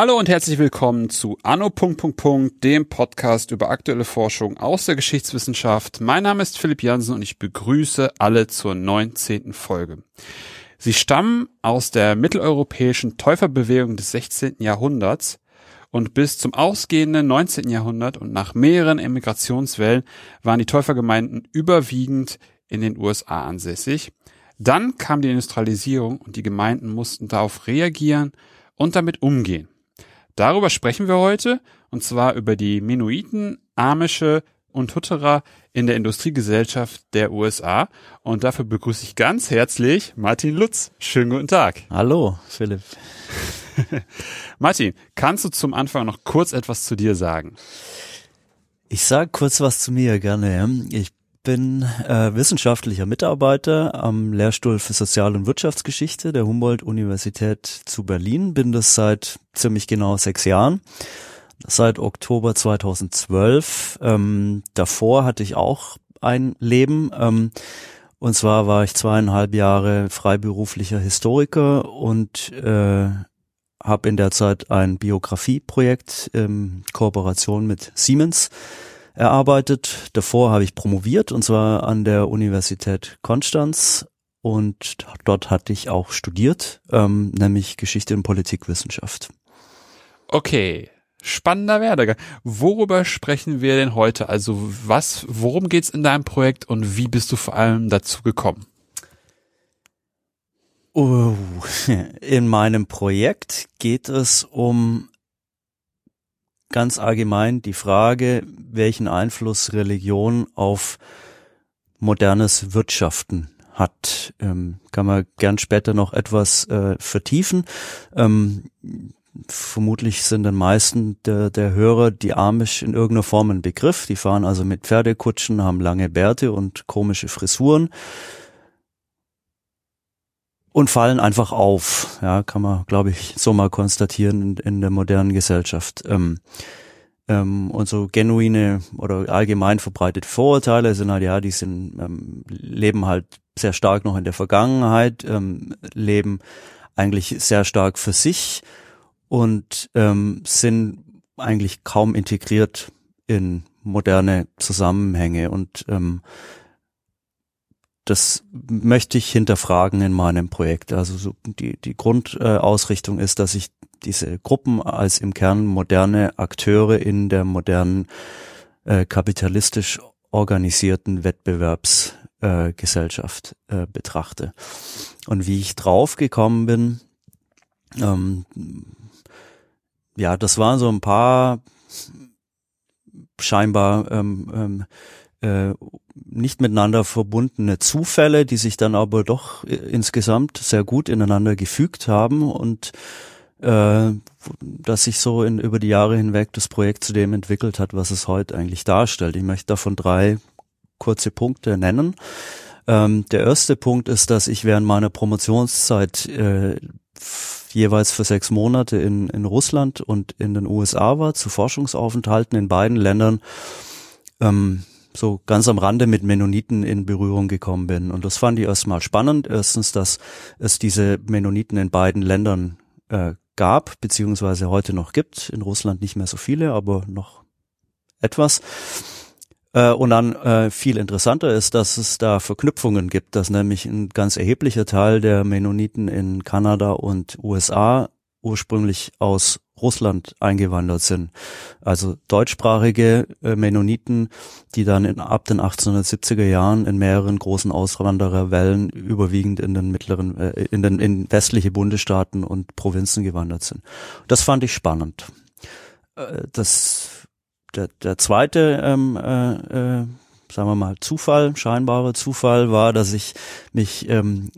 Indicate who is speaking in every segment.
Speaker 1: Hallo und herzlich willkommen zu Anno. dem Podcast über aktuelle Forschung aus der Geschichtswissenschaft. Mein Name ist Philipp Jansen und ich begrüße alle zur 19. Folge. Sie stammen aus der mitteleuropäischen Täuferbewegung des 16. Jahrhunderts und bis zum ausgehenden 19. Jahrhundert und nach mehreren Emigrationswellen waren die Täufergemeinden überwiegend in den USA ansässig. Dann kam die Industrialisierung und die Gemeinden mussten darauf reagieren und damit umgehen. Darüber sprechen wir heute, und zwar über die Mennoniten, Amische und Hutterer in der Industriegesellschaft der USA. Und dafür begrüße ich ganz herzlich Martin Lutz. Schönen guten Tag.
Speaker 2: Hallo, Philipp.
Speaker 1: Martin, kannst du zum Anfang noch kurz etwas zu dir sagen?
Speaker 2: Ich sage kurz was zu mir gerne. Ich bin äh, wissenschaftlicher Mitarbeiter am Lehrstuhl für Sozial- und Wirtschaftsgeschichte der Humboldt-Universität zu Berlin. Bin das seit ziemlich genau sechs Jahren, seit Oktober 2012. Ähm, davor hatte ich auch ein Leben. Ähm, und zwar war ich zweieinhalb Jahre freiberuflicher Historiker und äh, habe in der Zeit ein Biografieprojekt in Kooperation mit Siemens erarbeitet. Davor habe ich promoviert und zwar an der Universität Konstanz und dort hatte ich auch studiert, ähm, nämlich Geschichte und Politikwissenschaft.
Speaker 1: Okay, spannender Werdegang. Worüber sprechen wir denn heute? Also was, worum geht's in deinem Projekt und wie bist du vor allem dazu gekommen?
Speaker 2: Oh, in meinem Projekt geht es um ganz allgemein die Frage, welchen Einfluss Religion auf modernes Wirtschaften hat. Ähm, kann man gern später noch etwas äh, vertiefen. Ähm, vermutlich sind den meisten der, der Hörer die Amish in irgendeiner Form ein Begriff. Die fahren also mit Pferdekutschen, haben lange Bärte und komische Frisuren und fallen einfach auf. Ja, kann man, glaube ich, so mal konstatieren in, in der modernen Gesellschaft. Ähm, ähm, und so genuine oder allgemein verbreitete Vorurteile sind halt, ja, die sind, ähm, leben halt sehr stark noch in der Vergangenheit, ähm, leben eigentlich sehr stark für sich und ähm, sind eigentlich kaum integriert in moderne Zusammenhänge und ähm, das möchte ich hinterfragen in meinem Projekt. Also so die, die Grundausrichtung ist, dass ich diese Gruppen als im Kern moderne Akteure in der modernen äh, kapitalistisch organisierten Wettbewerbsgesellschaft äh, äh, betrachte. Und wie ich draufgekommen bin, ähm, ja, das waren so ein paar scheinbar ähm, ähm, äh, nicht miteinander verbundene Zufälle, die sich dann aber doch äh, insgesamt sehr gut ineinander gefügt haben und äh, dass sich so in, über die Jahre hinweg das Projekt zu dem entwickelt hat, was es heute eigentlich darstellt. Ich möchte davon drei kurze Punkte nennen. Ähm, der erste Punkt ist, dass ich während meiner Promotionszeit äh, jeweils für sechs Monate in, in Russland und in den USA war, zu Forschungsaufenthalten in beiden Ländern. Ähm, so ganz am Rande mit Mennoniten in Berührung gekommen bin. Und das fand ich erstmal spannend. Erstens, dass es diese Mennoniten in beiden Ländern äh, gab, beziehungsweise heute noch gibt. In Russland nicht mehr so viele, aber noch etwas. Äh, und dann äh, viel interessanter ist, dass es da Verknüpfungen gibt, dass nämlich ein ganz erheblicher Teil der Mennoniten in Kanada und USA ursprünglich aus Russland eingewandert sind. Also deutschsprachige äh, Mennoniten, die dann in, ab den 1870er Jahren in mehreren großen Auswandererwellen überwiegend in den mittleren, in den in westliche Bundesstaaten und Provinzen gewandert sind. Das fand ich spannend. Das der, der zweite ähm, äh, äh, sagen wir mal, Zufall, scheinbarer Zufall war, dass ich mich ähm,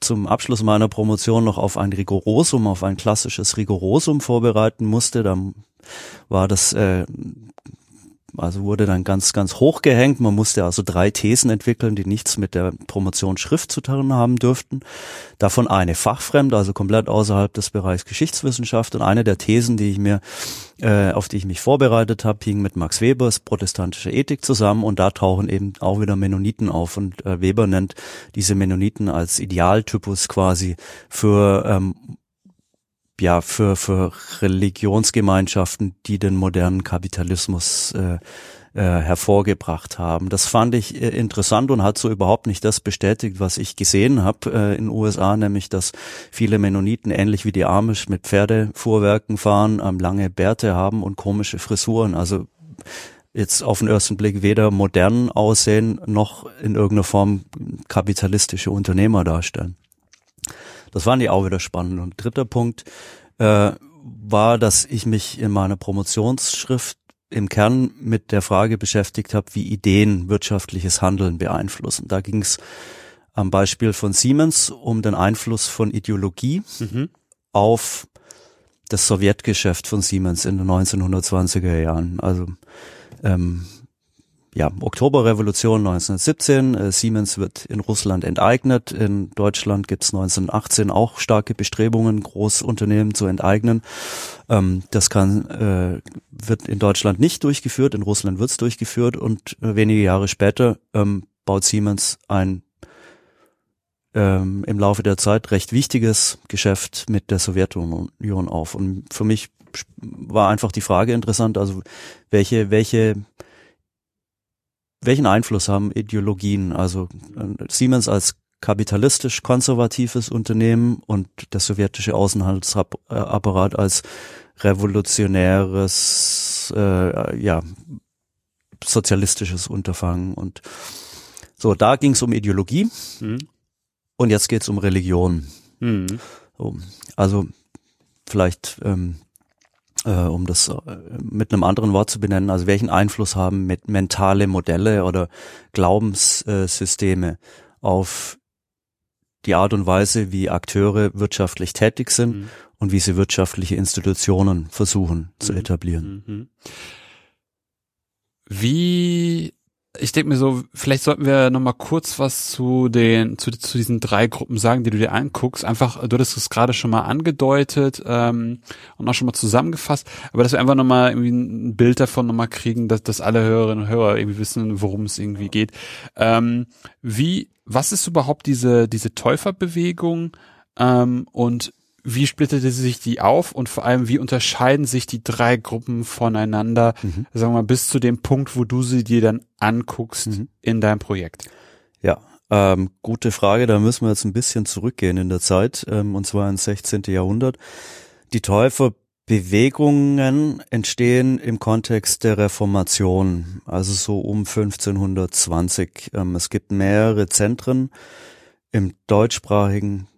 Speaker 2: zum Abschluss meiner Promotion noch auf ein Rigorosum, auf ein klassisches Rigorosum vorbereiten musste. Da war das äh, also wurde dann ganz, ganz hoch gehängt. Man musste also drei Thesen entwickeln, die nichts mit der Promotion Schrift zu tun haben dürften. Davon eine fachfremd, also komplett außerhalb des Bereichs Geschichtswissenschaft. Und eine der Thesen, die ich mir, äh, auf die ich mich vorbereitet habe, hing mit Max Webers protestantische Ethik zusammen. Und da tauchen eben auch wieder Mennoniten auf. Und äh, Weber nennt diese Mennoniten als Idealtypus quasi für ähm, ja für für Religionsgemeinschaften, die den modernen Kapitalismus äh, äh, hervorgebracht haben. Das fand ich äh, interessant und hat so überhaupt nicht das bestätigt, was ich gesehen habe äh, in den USA, nämlich dass viele Mennoniten ähnlich wie die Amish mit Pferdefuhrwerken fahren, ähm, lange Bärte haben und komische Frisuren. Also jetzt auf den ersten Blick weder modern aussehen noch in irgendeiner Form kapitalistische Unternehmer darstellen. Das fand ich auch wieder spannend. Und dritter Punkt äh, war, dass ich mich in meiner Promotionsschrift im Kern mit der Frage beschäftigt habe, wie Ideen wirtschaftliches Handeln beeinflussen. Da ging es am Beispiel von Siemens um den Einfluss von Ideologie mhm. auf das Sowjetgeschäft von Siemens in den 1920er Jahren. Also ähm, ja, Oktoberrevolution 1917, äh, Siemens wird in Russland enteignet, in Deutschland gibt's 1918 auch starke Bestrebungen, Großunternehmen zu enteignen. Ähm, das kann, äh, wird in Deutschland nicht durchgeführt, in Russland wird's durchgeführt und äh, wenige Jahre später ähm, baut Siemens ein ähm, im Laufe der Zeit recht wichtiges Geschäft mit der Sowjetunion auf. Und für mich war einfach die Frage interessant, also welche, welche welchen Einfluss haben Ideologien? Also äh, Siemens als kapitalistisch konservatives Unternehmen und der sowjetische Außenhandelsapparat als revolutionäres, äh, ja, sozialistisches Unterfangen. Und so, da ging es um Ideologie mhm. und jetzt geht es um Religion. Mhm. So, also vielleicht ähm, äh, um das äh, mit einem anderen Wort zu benennen, also welchen Einfluss haben mit mentale Modelle oder Glaubenssysteme auf die Art und Weise, wie Akteure wirtschaftlich tätig sind mhm. und wie sie wirtschaftliche Institutionen versuchen mhm. zu etablieren. Mhm.
Speaker 1: Wie ich denke mir so, vielleicht sollten wir noch mal kurz was zu den zu, zu diesen drei Gruppen sagen, die du dir anguckst. Einfach, du hattest es gerade schon mal angedeutet ähm, und auch schon mal zusammengefasst, aber dass wir einfach noch mal irgendwie ein Bild davon noch mal kriegen, dass, dass alle Hörerinnen und Hörer irgendwie wissen, worum es irgendwie geht. Ähm, wie, was ist überhaupt diese diese Täuferbewegung ähm, und wie splittete sich die auf und vor allem, wie unterscheiden sich die drei Gruppen voneinander, mhm. sagen wir mal, bis zu dem Punkt, wo du sie dir dann anguckst mhm. in deinem Projekt?
Speaker 2: Ja, ähm, gute Frage. Da müssen wir jetzt ein bisschen zurückgehen in der Zeit, ähm, und zwar ins 16. Jahrhundert. Die Täuferbewegungen entstehen im Kontext der Reformation, also so um 1520. Ähm, es gibt mehrere Zentren im deutschsprachigen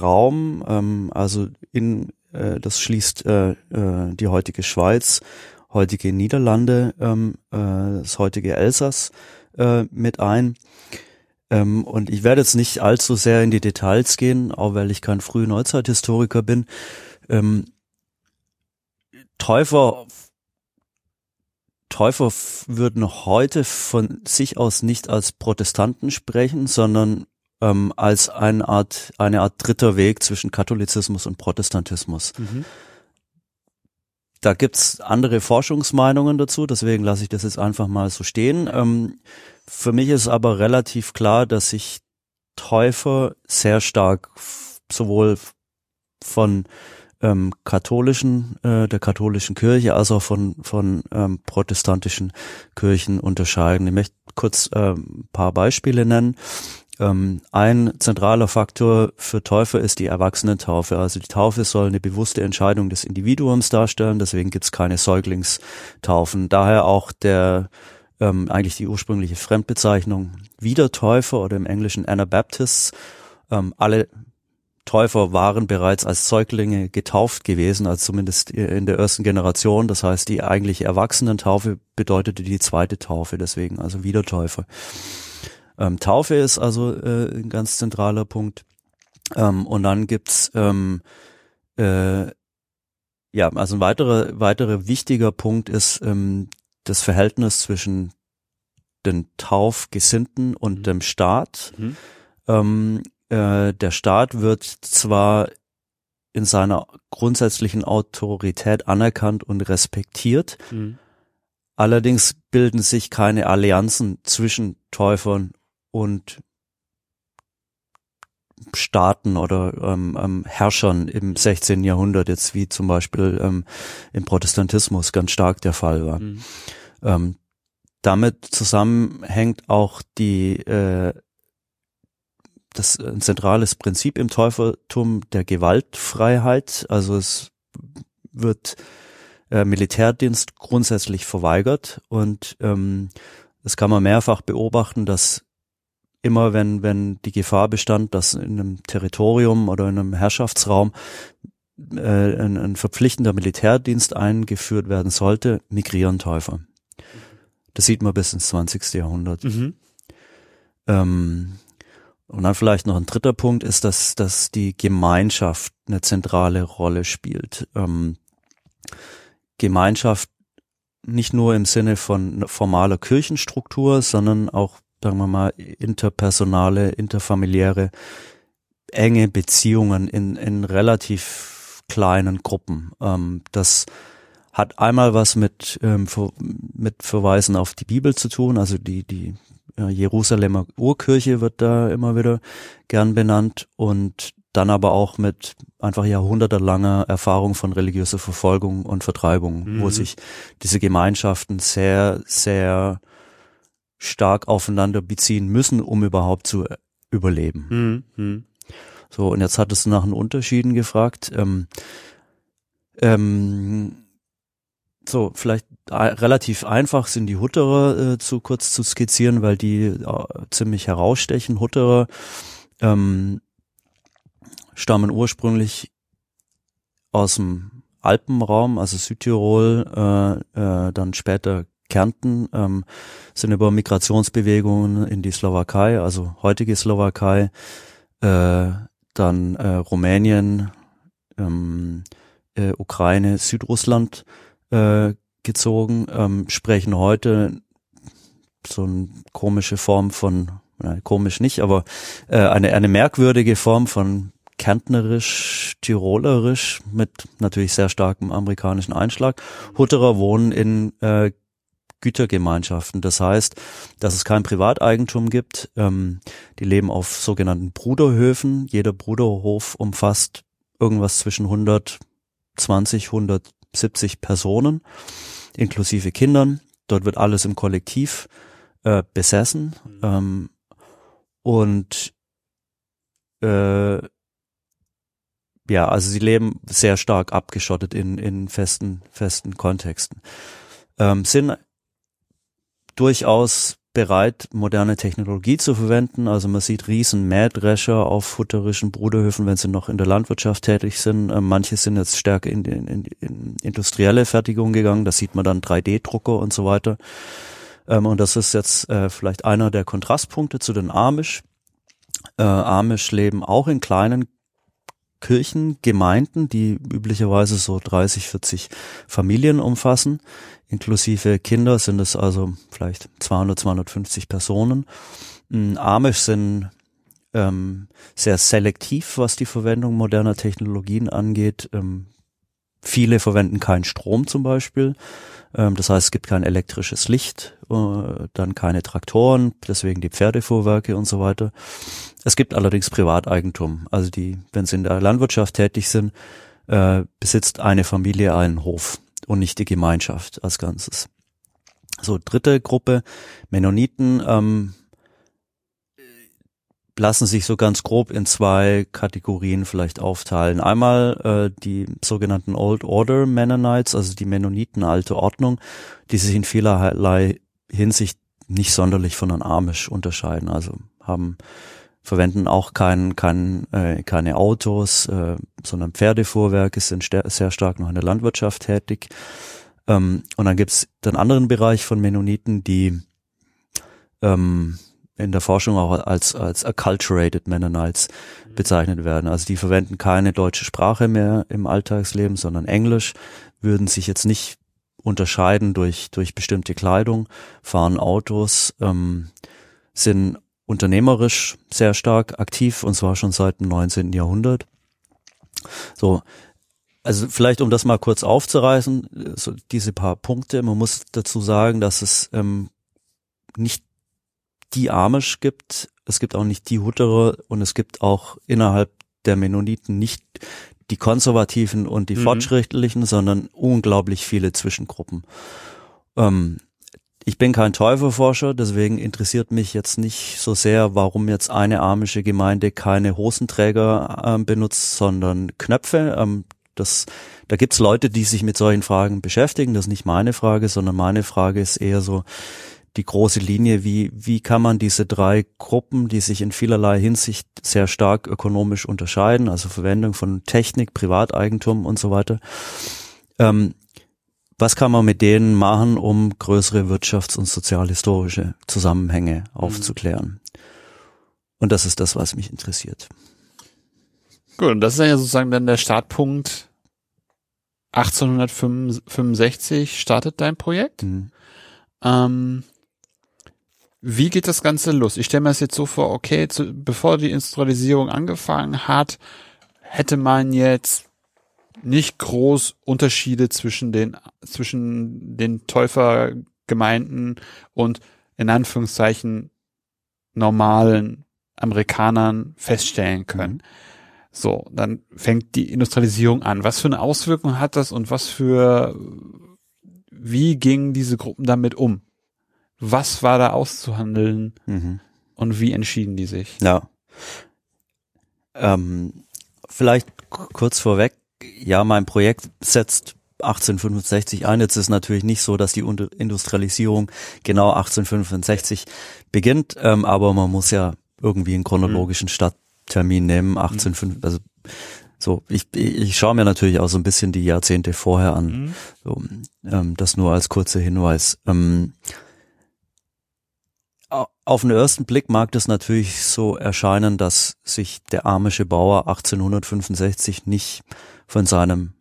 Speaker 2: Raum, ähm, also in äh, das schließt äh, äh, die heutige Schweiz, heutige Niederlande, ähm, äh, das heutige Elsass äh, mit ein. Ähm, und ich werde jetzt nicht allzu sehr in die Details gehen, auch weil ich kein früh Neuzeithistoriker bin. Ähm, Täufer Täufer würden heute von sich aus nicht als Protestanten sprechen, sondern ähm, als eine Art, eine Art dritter Weg zwischen Katholizismus und Protestantismus. Mhm. Da gibt's andere Forschungsmeinungen dazu, deswegen lasse ich das jetzt einfach mal so stehen. Ähm, für mich ist aber relativ klar, dass sich Täufer sehr stark sowohl von ähm, katholischen, äh, der katholischen Kirche als auch von, von ähm, protestantischen Kirchen unterscheiden. Ich möchte kurz ein paar Beispiele nennen. Ähm, ein zentraler Faktor für Täufer ist die Erwachsenentaufe. Also die Taufe soll eine bewusste Entscheidung des Individuums darstellen, deswegen gibt es keine Säuglingstaufen. Daher auch der ähm, eigentlich die ursprüngliche Fremdbezeichnung Wiedertäufer oder im Englischen Anabaptists. Ähm, alle Täufer waren bereits als Säuglinge getauft gewesen, also zumindest in der ersten Generation. Das heißt, die eigentliche Erwachsenentaufe bedeutete die zweite Taufe, deswegen also Wiedertäufer. Ähm, Taufe ist also äh, ein ganz zentraler Punkt. Ähm, und dann gibt's ähm, äh, ja, also ein weiterer weiterer wichtiger Punkt ist ähm, das Verhältnis zwischen den Taufgesinnten und
Speaker 1: Mhm.
Speaker 2: dem Staat.
Speaker 1: Mhm.
Speaker 2: Ähm, äh, der Staat wird zwar in seiner grundsätzlichen Autorität anerkannt und respektiert,
Speaker 1: Mhm.
Speaker 2: allerdings bilden sich keine Allianzen zwischen Täufern und Staaten oder ähm, ähm, Herrschern im 16. Jahrhundert, jetzt wie zum Beispiel ähm, im Protestantismus ganz stark der Fall war.
Speaker 1: Mhm.
Speaker 2: Ähm, damit zusammenhängt auch die äh, das ein zentrales Prinzip im Täufertum der Gewaltfreiheit. Also es wird äh, Militärdienst grundsätzlich verweigert und ähm, das kann man mehrfach beobachten, dass immer wenn wenn die Gefahr bestand, dass in einem Territorium oder in einem Herrschaftsraum äh, ein, ein verpflichtender Militärdienst eingeführt werden sollte, migrieren Täufer. Das sieht man bis ins 20. Jahrhundert.
Speaker 1: Mhm.
Speaker 2: Ähm, und dann vielleicht noch ein dritter Punkt ist, dass, dass die Gemeinschaft eine zentrale Rolle spielt. Ähm, Gemeinschaft nicht nur im Sinne von formaler Kirchenstruktur, sondern auch, sagen wir mal, interpersonale, interfamiliäre, enge Beziehungen in, in relativ kleinen Gruppen. Ähm, das hat einmal was mit, ähm, mit Verweisen auf die Bibel zu tun, also die, die ja, Jerusalemer Urkirche wird da immer wieder gern benannt und dann aber auch mit einfach jahrhundertelanger Erfahrung von religiöser Verfolgung und Vertreibung, wo
Speaker 1: Mhm.
Speaker 2: sich diese Gemeinschaften sehr, sehr stark aufeinander beziehen müssen, um überhaupt zu äh, überleben.
Speaker 1: Mhm. Mhm.
Speaker 2: So, und jetzt hattest du nach den Unterschieden gefragt. Ähm, ähm, so, vielleicht äh, relativ einfach sind die Hutterer äh, zu kurz zu skizzieren, weil die äh, ziemlich herausstechen. Hutterer ähm, stammen ursprünglich aus dem Alpenraum, also Südtirol, äh, äh, dann später Kärnten, ähm, sind über Migrationsbewegungen in die Slowakei, also heutige Slowakei, äh, dann äh, Rumänien, ähm, äh, Ukraine, Südrussland äh, gezogen, ähm, sprechen heute so eine komische Form von, nein, komisch nicht, aber äh, eine, eine merkwürdige Form von Kärntnerisch, Tirolerisch mit natürlich sehr starkem amerikanischen Einschlag. Hutterer wohnen in äh, Gütergemeinschaften. Das heißt, dass es kein Privateigentum gibt. Ähm, die leben auf sogenannten Bruderhöfen. Jeder Bruderhof umfasst irgendwas zwischen 120, 170 Personen, inklusive Kindern. Dort wird alles im Kollektiv äh, besessen. Ähm, und äh, ja, also sie leben sehr stark abgeschottet in, in festen, festen Kontexten. Ähm, sind durchaus bereit, moderne Technologie zu verwenden. Also man sieht riesen Mähdrescher auf futterischen Bruderhöfen, wenn sie noch in der Landwirtschaft tätig sind. Ähm, manche sind jetzt stärker in, in, in, in industrielle Fertigung gegangen. Da sieht man dann 3D-Drucker und so weiter. Ähm, und das ist jetzt äh, vielleicht einer der Kontrastpunkte zu den Amish. Äh, Amish leben auch in kleinen Kirchengemeinden, die üblicherweise so 30, 40 Familien umfassen. Inklusive Kinder sind es also vielleicht 200, 250 Personen. Mm, Amish sind ähm, sehr selektiv, was die Verwendung moderner Technologien angeht. Ähm, viele verwenden keinen Strom zum Beispiel. Ähm, das heißt, es gibt kein elektrisches Licht, äh, dann keine Traktoren, deswegen die Pferdefuhrwerke und so weiter. Es gibt allerdings Privateigentum. Also die, wenn sie in der Landwirtschaft tätig sind, äh, besitzt eine Familie einen Hof und nicht die Gemeinschaft als Ganzes. So, dritte Gruppe, Mennoniten, ähm, lassen sich so ganz grob in zwei Kategorien vielleicht aufteilen. Einmal äh, die sogenannten Old Order Mennonites, also die Mennoniten alte Ordnung, die sich in vielerlei Hinsicht nicht sonderlich von den Amish unterscheiden. Also haben verwenden auch kein, kein, äh, keine Autos, äh, sondern Pferdefuhrwerke, sind sehr stark noch in der Landwirtschaft tätig. Ähm, und dann gibt's den anderen Bereich von Mennoniten, die ähm, in der Forschung auch als, als acculturated Mennonites bezeichnet werden. Also die verwenden keine deutsche Sprache mehr im Alltagsleben, sondern Englisch, würden sich jetzt nicht unterscheiden durch, durch bestimmte Kleidung, fahren Autos, ähm, sind unternehmerisch sehr stark aktiv und zwar schon seit dem 19. Jahrhundert. So, also vielleicht um das mal kurz aufzureißen, so diese paar Punkte. Man muss dazu sagen, dass es ähm, nicht die Amish gibt, es gibt auch nicht die Hutterer und es gibt auch innerhalb der Mennoniten nicht die konservativen und die mhm. fortschrittlichen, sondern unglaublich viele Zwischengruppen. Ähm, ich bin kein Täuferforscher, deswegen interessiert mich jetzt nicht so sehr, warum jetzt eine amische Gemeinde keine Hosenträger äh, benutzt, sondern Knöpfe. Ähm, das, da gibt's Leute, die sich mit solchen Fragen beschäftigen. Das ist nicht meine Frage, sondern meine Frage ist eher so die große Linie, wie, wie kann man diese drei Gruppen, die sich in vielerlei Hinsicht sehr stark ökonomisch unterscheiden, also Verwendung von Technik, Privateigentum und so weiter, ähm, was kann man mit denen machen, um größere wirtschafts- und sozialhistorische Zusammenhänge mhm. aufzuklären? Und das ist das, was mich interessiert.
Speaker 1: Gut, und das ist ja sozusagen dann der Startpunkt 1865 startet dein Projekt. Mhm. Ähm, wie geht das Ganze los? Ich stelle mir das jetzt so vor, okay, zu, bevor die Industrialisierung angefangen hat, hätte man jetzt nicht groß Unterschiede zwischen den, zwischen den Täufergemeinden und in Anführungszeichen normalen Amerikanern feststellen können. Mhm. So, dann fängt die Industrialisierung an. Was für eine Auswirkung hat das und was für, wie gingen diese Gruppen damit um? Was war da auszuhandeln mhm. und wie entschieden die sich?
Speaker 2: Ja. Ähm, vielleicht kurz vorweg, ja, mein Projekt setzt 1865 ein. Jetzt ist natürlich nicht so, dass die Industrialisierung genau 1865 beginnt, ähm, aber man muss ja irgendwie einen chronologischen mhm. Starttermin nehmen, 1805, also so, ich, ich schaue mir natürlich auch so ein bisschen die Jahrzehnte vorher an. Mhm. So, ähm, das nur als kurzer Hinweis. Ähm, auf den ersten Blick mag das natürlich so erscheinen, dass sich der amische Bauer 1865 nicht von seinem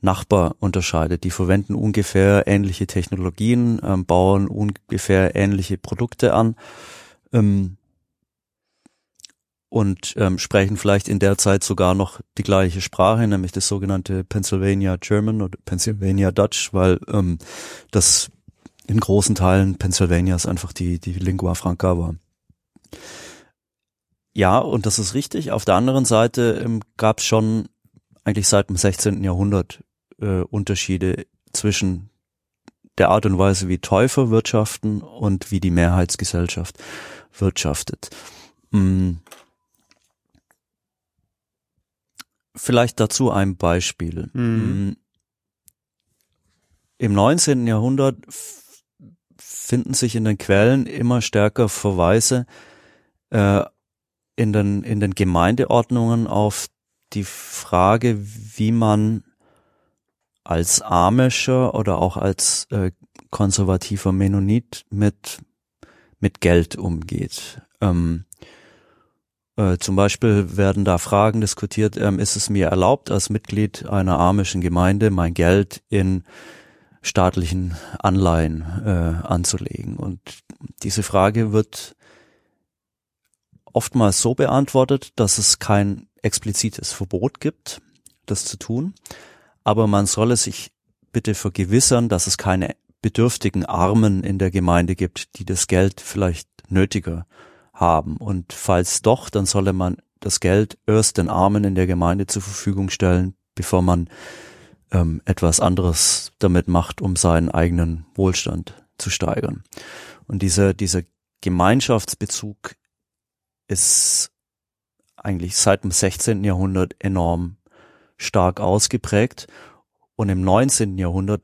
Speaker 2: Nachbar unterscheidet. Die verwenden ungefähr ähnliche Technologien, ähm, bauen ungefähr ähnliche Produkte an ähm, und ähm, sprechen vielleicht in der Zeit sogar noch die gleiche Sprache, nämlich das sogenannte Pennsylvania German oder Pennsylvania Dutch, weil ähm, das in großen Teilen Pennsylvanias einfach die, die Lingua Franca war. Ja, und das ist richtig. Auf der anderen Seite ähm, gab es schon eigentlich seit dem 16. Jahrhundert äh, Unterschiede zwischen der Art und Weise, wie Täufer wirtschaften und wie die Mehrheitsgesellschaft wirtschaftet. Hm. Vielleicht dazu ein Beispiel. Mhm. Hm. Im 19. Jahrhundert finden sich in den Quellen immer stärker Verweise äh, in, den, in den Gemeindeordnungen auf die Frage, wie man als Amischer oder auch als äh, konservativer Mennonit mit, mit Geld umgeht. Ähm, äh, zum Beispiel werden da Fragen diskutiert, ähm, ist es mir erlaubt, als Mitglied einer amischen Gemeinde mein Geld in staatlichen Anleihen äh, anzulegen. Und diese Frage wird oftmals so beantwortet, dass es kein explizites Verbot gibt, das zu tun, aber man solle sich bitte vergewissern, dass es keine bedürftigen Armen in der Gemeinde gibt, die das Geld vielleicht nötiger haben. Und falls doch, dann solle man das Geld erst den Armen in der Gemeinde zur Verfügung stellen, bevor man ähm, etwas anderes damit macht, um seinen eigenen Wohlstand zu steigern. Und dieser, dieser Gemeinschaftsbezug ist eigentlich seit dem 16. Jahrhundert enorm stark ausgeprägt. Und im 19. Jahrhundert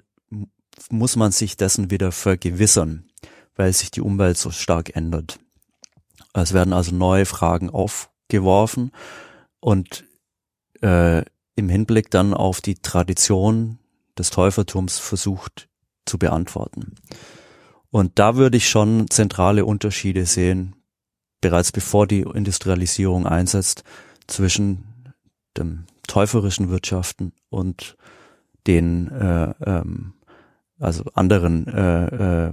Speaker 2: muss man sich dessen wieder vergewissern, weil sich die Umwelt so stark ändert. Es werden also neue Fragen aufgeworfen und äh, im Hinblick dann auf die Tradition des Täufertums versucht zu beantworten. Und da würde ich schon zentrale Unterschiede sehen, bereits bevor die Industrialisierung einsetzt, zwischen dem täuferischen Wirtschaften und den äh, ähm, also anderen äh, äh,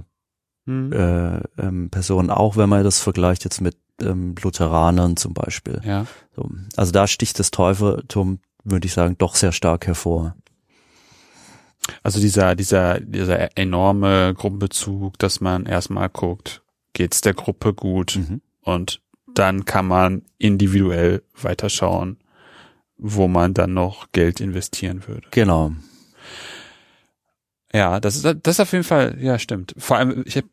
Speaker 1: Hm.
Speaker 2: äh, ähm, Personen, auch wenn man das vergleicht jetzt mit ähm, Lutheranern zum Beispiel.
Speaker 1: Ja.
Speaker 2: So. Also da sticht das Täufertum, würde ich sagen, doch sehr stark hervor.
Speaker 1: Also dieser, dieser, dieser enorme Gruppenbezug, dass man erstmal guckt, geht's der Gruppe gut
Speaker 2: Mhm.
Speaker 1: und dann kann man individuell weiterschauen, wo man dann noch Geld investieren würde.
Speaker 2: Genau.
Speaker 1: Ja, das ist, das ist auf jeden Fall, ja, stimmt. Vor allem, ich habe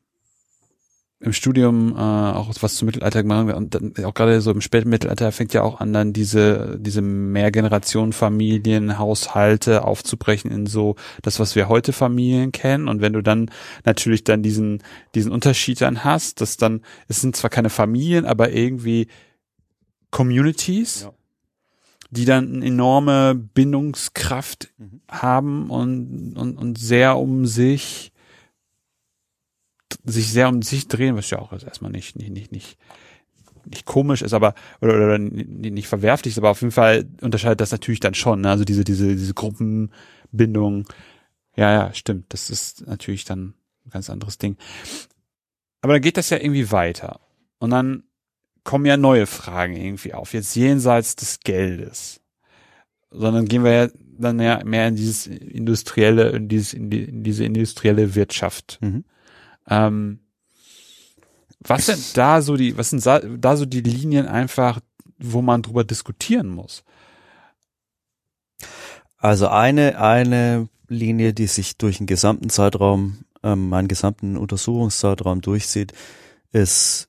Speaker 1: im Studium äh, auch was zum Mittelalter gemacht und dann auch gerade so im späten Mittelalter fängt ja auch an, dann diese, diese Mehrgenerationen-Familien, Haushalte aufzubrechen in so das, was wir heute Familien kennen. Und wenn du dann natürlich dann diesen, diesen Unterschied dann hast, dass dann, es sind zwar keine Familien, aber irgendwie Communities,
Speaker 2: Ja.
Speaker 1: die dann eine enorme Bindungskraft
Speaker 2: Mhm.
Speaker 1: haben und, und, und sehr um sich sich sehr um sich drehen, was ja auch erstmal nicht, nicht, nicht, nicht, nicht komisch ist, aber oder, oder nicht, nicht verwerflich ist, aber auf jeden Fall unterscheidet das natürlich dann schon. Ne? Also diese, diese, diese Gruppenbindung. Ja, ja, stimmt. Das ist natürlich dann ein ganz anderes Ding. Aber dann geht das ja irgendwie weiter. Und dann kommen ja neue Fragen irgendwie auf. Jetzt jenseits des Geldes. Sondern gehen wir ja dann ja mehr in dieses industrielle, in dieses, in, die, in diese industrielle Wirtschaft.
Speaker 2: Mhm.
Speaker 1: Ähm, was sind da so die, was sind da so die Linien einfach, wo man drüber diskutieren muss?
Speaker 2: Also eine, eine Linie, die sich durch den gesamten Zeitraum, ähm, meinen gesamten Untersuchungszeitraum durchzieht, ist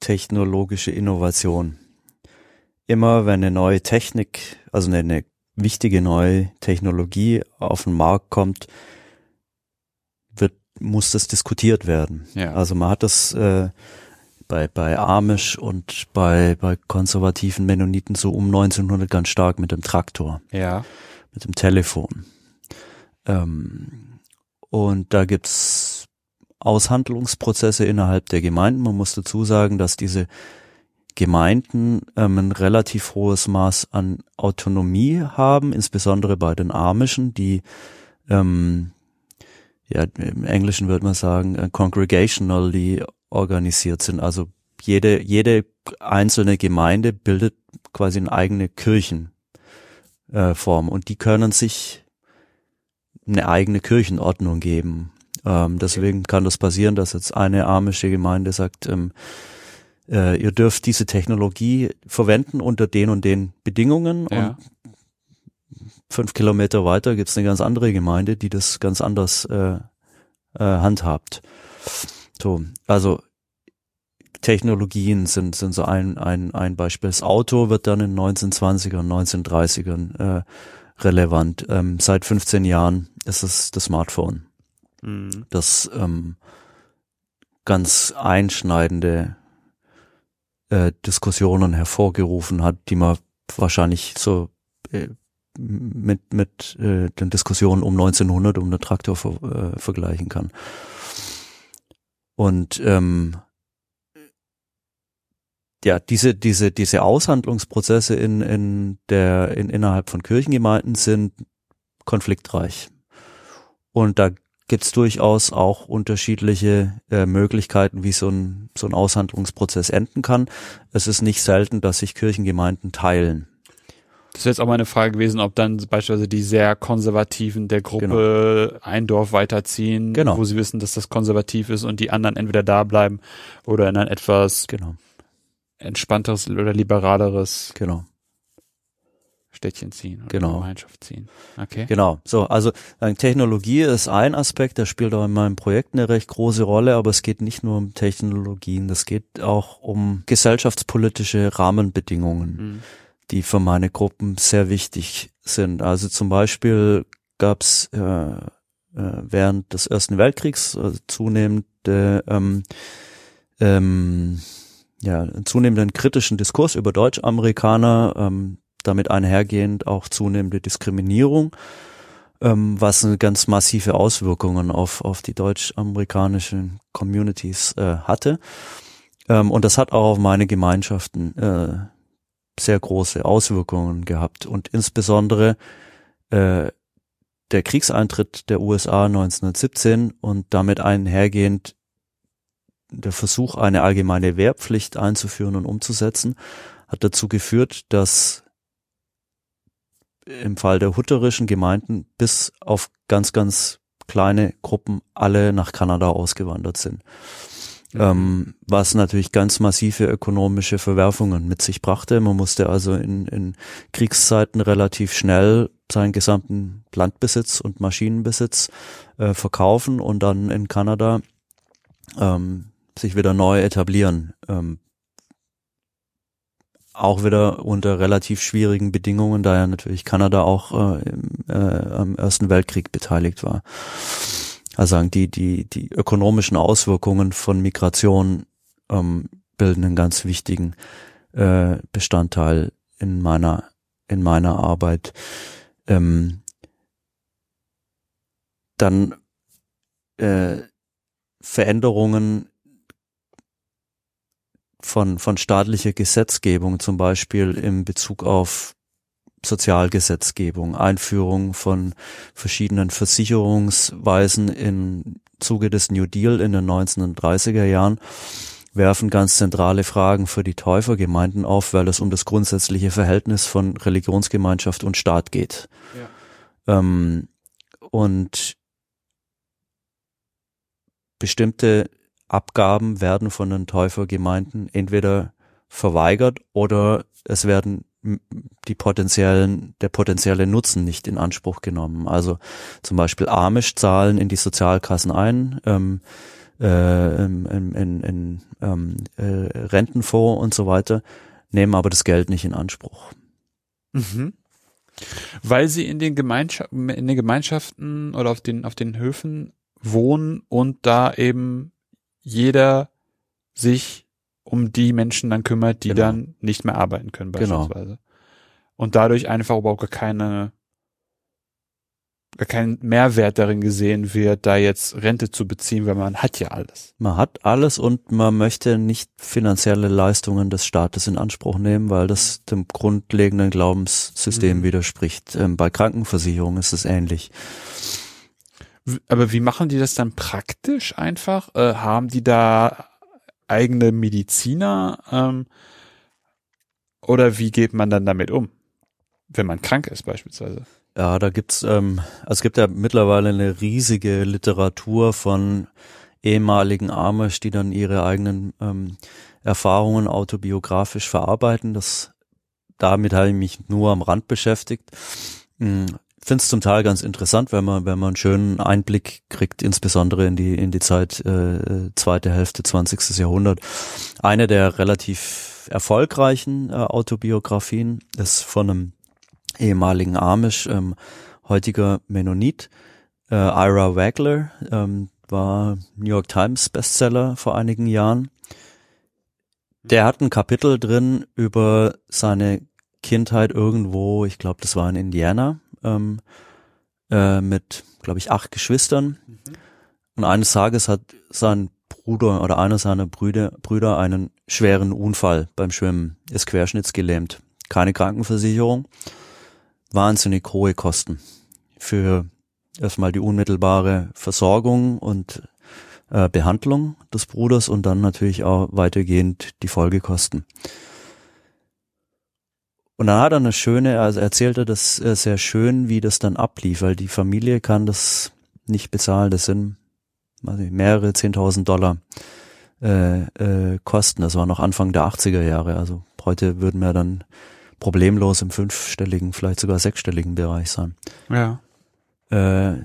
Speaker 2: technologische Innovation. Immer wenn eine neue Technik, also eine, eine wichtige neue Technologie auf den Markt kommt, muss das diskutiert werden.
Speaker 1: Ja.
Speaker 2: Also man hat das äh, bei, bei Amish und bei, bei konservativen Mennoniten so um 1900 ganz stark mit dem Traktor
Speaker 1: Ja.
Speaker 2: mit dem Telefon. Ähm, und da gibt's Aushandlungsprozesse innerhalb der Gemeinden. Man muss dazu sagen, dass diese Gemeinden ähm, ein relativ hohes Maß an Autonomie haben, insbesondere bei den Amischen, die ähm, ja, im Englischen würde man sagen, äh, congregationally organisiert sind. Also jede, jede einzelne Gemeinde bildet quasi eine eigene Kirchen, äh, und die können sich eine eigene Kirchenordnung geben. Ähm, deswegen kann das passieren, dass jetzt eine amische Gemeinde sagt, ähm, äh, ihr dürft diese Technologie verwenden unter den und den Bedingungen
Speaker 1: Ja.
Speaker 2: und fünf Kilometer weiter gibt's eine ganz andere Gemeinde, die das ganz anders äh, äh, handhabt. So, also Technologien sind, sind so ein, ein, ein Beispiel. Das Auto wird dann in 1920ern, 1930ern äh, relevant. Ähm, seit 15 Jahren ist es das Smartphone,
Speaker 1: Mhm.
Speaker 2: das ähm, ganz einschneidende äh, Diskussionen hervorgerufen hat, die man wahrscheinlich so äh, mit, mit äh, den Diskussionen um 1900 um den Traktor ver, äh, vergleichen kann. Und ähm, ja, diese, diese, diese Aushandlungsprozesse in, in der, in, innerhalb von Kirchengemeinden sind konfliktreich. Und da gibt's durchaus auch unterschiedliche äh, Möglichkeiten, wie so ein, so ein Aushandlungsprozess enden kann. Es ist nicht selten, dass sich Kirchengemeinden teilen.
Speaker 1: Das wäre jetzt auch meine Frage gewesen, ob dann beispielsweise die sehr Konservativen der Gruppe ein Dorf weiterziehen,
Speaker 2: Genau.
Speaker 1: wo sie wissen, dass das konservativ ist und die anderen entweder da bleiben oder in ein etwas
Speaker 2: Genau,
Speaker 1: entspannteres oder liberaleres
Speaker 2: genau.
Speaker 1: Städtchen ziehen oder
Speaker 2: Genau.
Speaker 1: Gemeinschaft ziehen. Okay.
Speaker 2: Genau. So, also äh, Technologie ist ein Aspekt, der spielt auch in meinem Projekt eine recht große Rolle, aber es geht nicht nur um Technologien, es geht auch um gesellschaftspolitische Rahmenbedingungen,
Speaker 1: Mhm.
Speaker 2: Die für meine Gruppen sehr wichtig sind. Also zum Beispiel gab es äh, äh, während des Ersten Weltkriegs äh, zunehmende ähm, ähm, ja, zunehmenden kritischen Diskurs über Deutschamerikaner, ähm, damit einhergehend auch zunehmende Diskriminierung, ähm, was eine ganz massive Auswirkungen auf, auf die deutsch-amerikanischen Communities äh, hatte. Ähm, und das hat auch auf meine Gemeinschaften äh, sehr große Auswirkungen gehabt. Und insbesondere äh, der Kriegseintritt der USA 1917 und damit einhergehend der Versuch, eine allgemeine Wehrpflicht einzuführen und umzusetzen, hat dazu geführt, dass im Fall der hutterischen Gemeinden bis auf ganz, ganz kleine Gruppen alle nach Kanada ausgewandert sind. Mhm. Ähm, was natürlich ganz massive ökonomische Verwerfungen mit sich brachte. Man musste also in, in Kriegszeiten relativ schnell seinen gesamten Landbesitz und Maschinenbesitz äh, verkaufen und dann in Kanada ähm, sich wieder neu etablieren. Ähm, auch wieder unter relativ schwierigen Bedingungen, da ja natürlich Kanada auch äh, im, äh, am Ersten Weltkrieg beteiligt war. Also die, die, die ökonomischen Auswirkungen von Migration ähm, bilden einen ganz wichtigen äh, Bestandteil in meiner, in meiner Arbeit. Ähm, dann äh, Veränderungen von, von staatlicher Gesetzgebung, zum Beispiel im Bezug auf Sozialgesetzgebung, Einführung von verschiedenen Versicherungsweisen im Zuge des New Deal in den 1930er Jahren werfen ganz zentrale Fragen für die Täufergemeinden auf, weil es um das grundsätzliche Verhältnis von Religionsgemeinschaft und Staat geht. Ja. Ähm, und bestimmte Abgaben werden von den Täufergemeinden entweder verweigert oder es werden die potenziellen, der potenzielle Nutzen nicht in Anspruch genommen. Also zum Beispiel Amish zahlen in die Sozialkassen ein, ähm, äh, in, in, in ähm, äh, Rentenfonds und so weiter, nehmen aber das Geld nicht in Anspruch.
Speaker 1: Mhm. Weil sie in den Gemeinschaften, in den Gemeinschaften oder auf den, auf den Höfen wohnen und da eben jeder sich um die Menschen dann kümmert, die genau. dann nicht mehr arbeiten können genau. beispielsweise. Genau. Und dadurch einfach überhaupt gar keine gar kein Mehrwert darin gesehen wird, da jetzt Rente zu beziehen, weil man hat ja alles.
Speaker 2: Man hat alles und man möchte nicht finanzielle Leistungen des Staates in Anspruch nehmen, weil das dem grundlegenden Glaubenssystem mhm. widerspricht. Ähm, bei Krankenversicherung ist es ähnlich.
Speaker 1: Aber wie machen die das dann praktisch einfach? Äh, haben die da eigene Mediziner? Ähm, oder wie geht man dann damit um, wenn man krank ist beispielsweise?
Speaker 2: Ja, da gibt's, ähm, also es gibt ja mittlerweile eine riesige Literatur von ehemaligen Amish, die dann ihre eigenen ähm, Erfahrungen autobiografisch verarbeiten. Das damit habe ich mich nur am Rand beschäftigt. Finde es zum Teil ganz interessant, wenn man, wenn man einen schönen Einblick kriegt, insbesondere in die, in die Zeit äh, zweite Hälfte 20. Jahrhundert. Eine der relativ erfolgreichen äh, Autobiografien ist von einem ehemaligen Amish, ähm, heutiger Mennonit, äh, Ira Wagler, ähm, war New York Times Bestseller vor einigen Jahren. Der hat ein Kapitel drin über seine Kindheit irgendwo, ich glaube, das war in Indiana, ähm, äh, mit, glaube ich, acht Geschwistern. Mhm. Und eines Tages hat sein Bruder oder einer seiner Brüder, Brüder einen schweren Unfall beim Schwimmen, ist querschnittsgelähmt. Keine Krankenversicherung, wahnsinnig hohe Kosten für erstmal die unmittelbare Versorgung und äh, Behandlung des Bruders und dann natürlich auch weitergehend die Folgekosten. Und dann hat er eine schöne, also erzählte das äh, sehr schön, wie das dann ablief, weil die Familie kann das nicht bezahlen. Das sind also mehrere zehntausend Dollar äh, äh, Kosten. Das war noch Anfang der 80er Jahre. Also heute würden wir dann problemlos im fünfstelligen, vielleicht sogar sechsstelligen Bereich sein.
Speaker 1: Ja.
Speaker 2: Äh,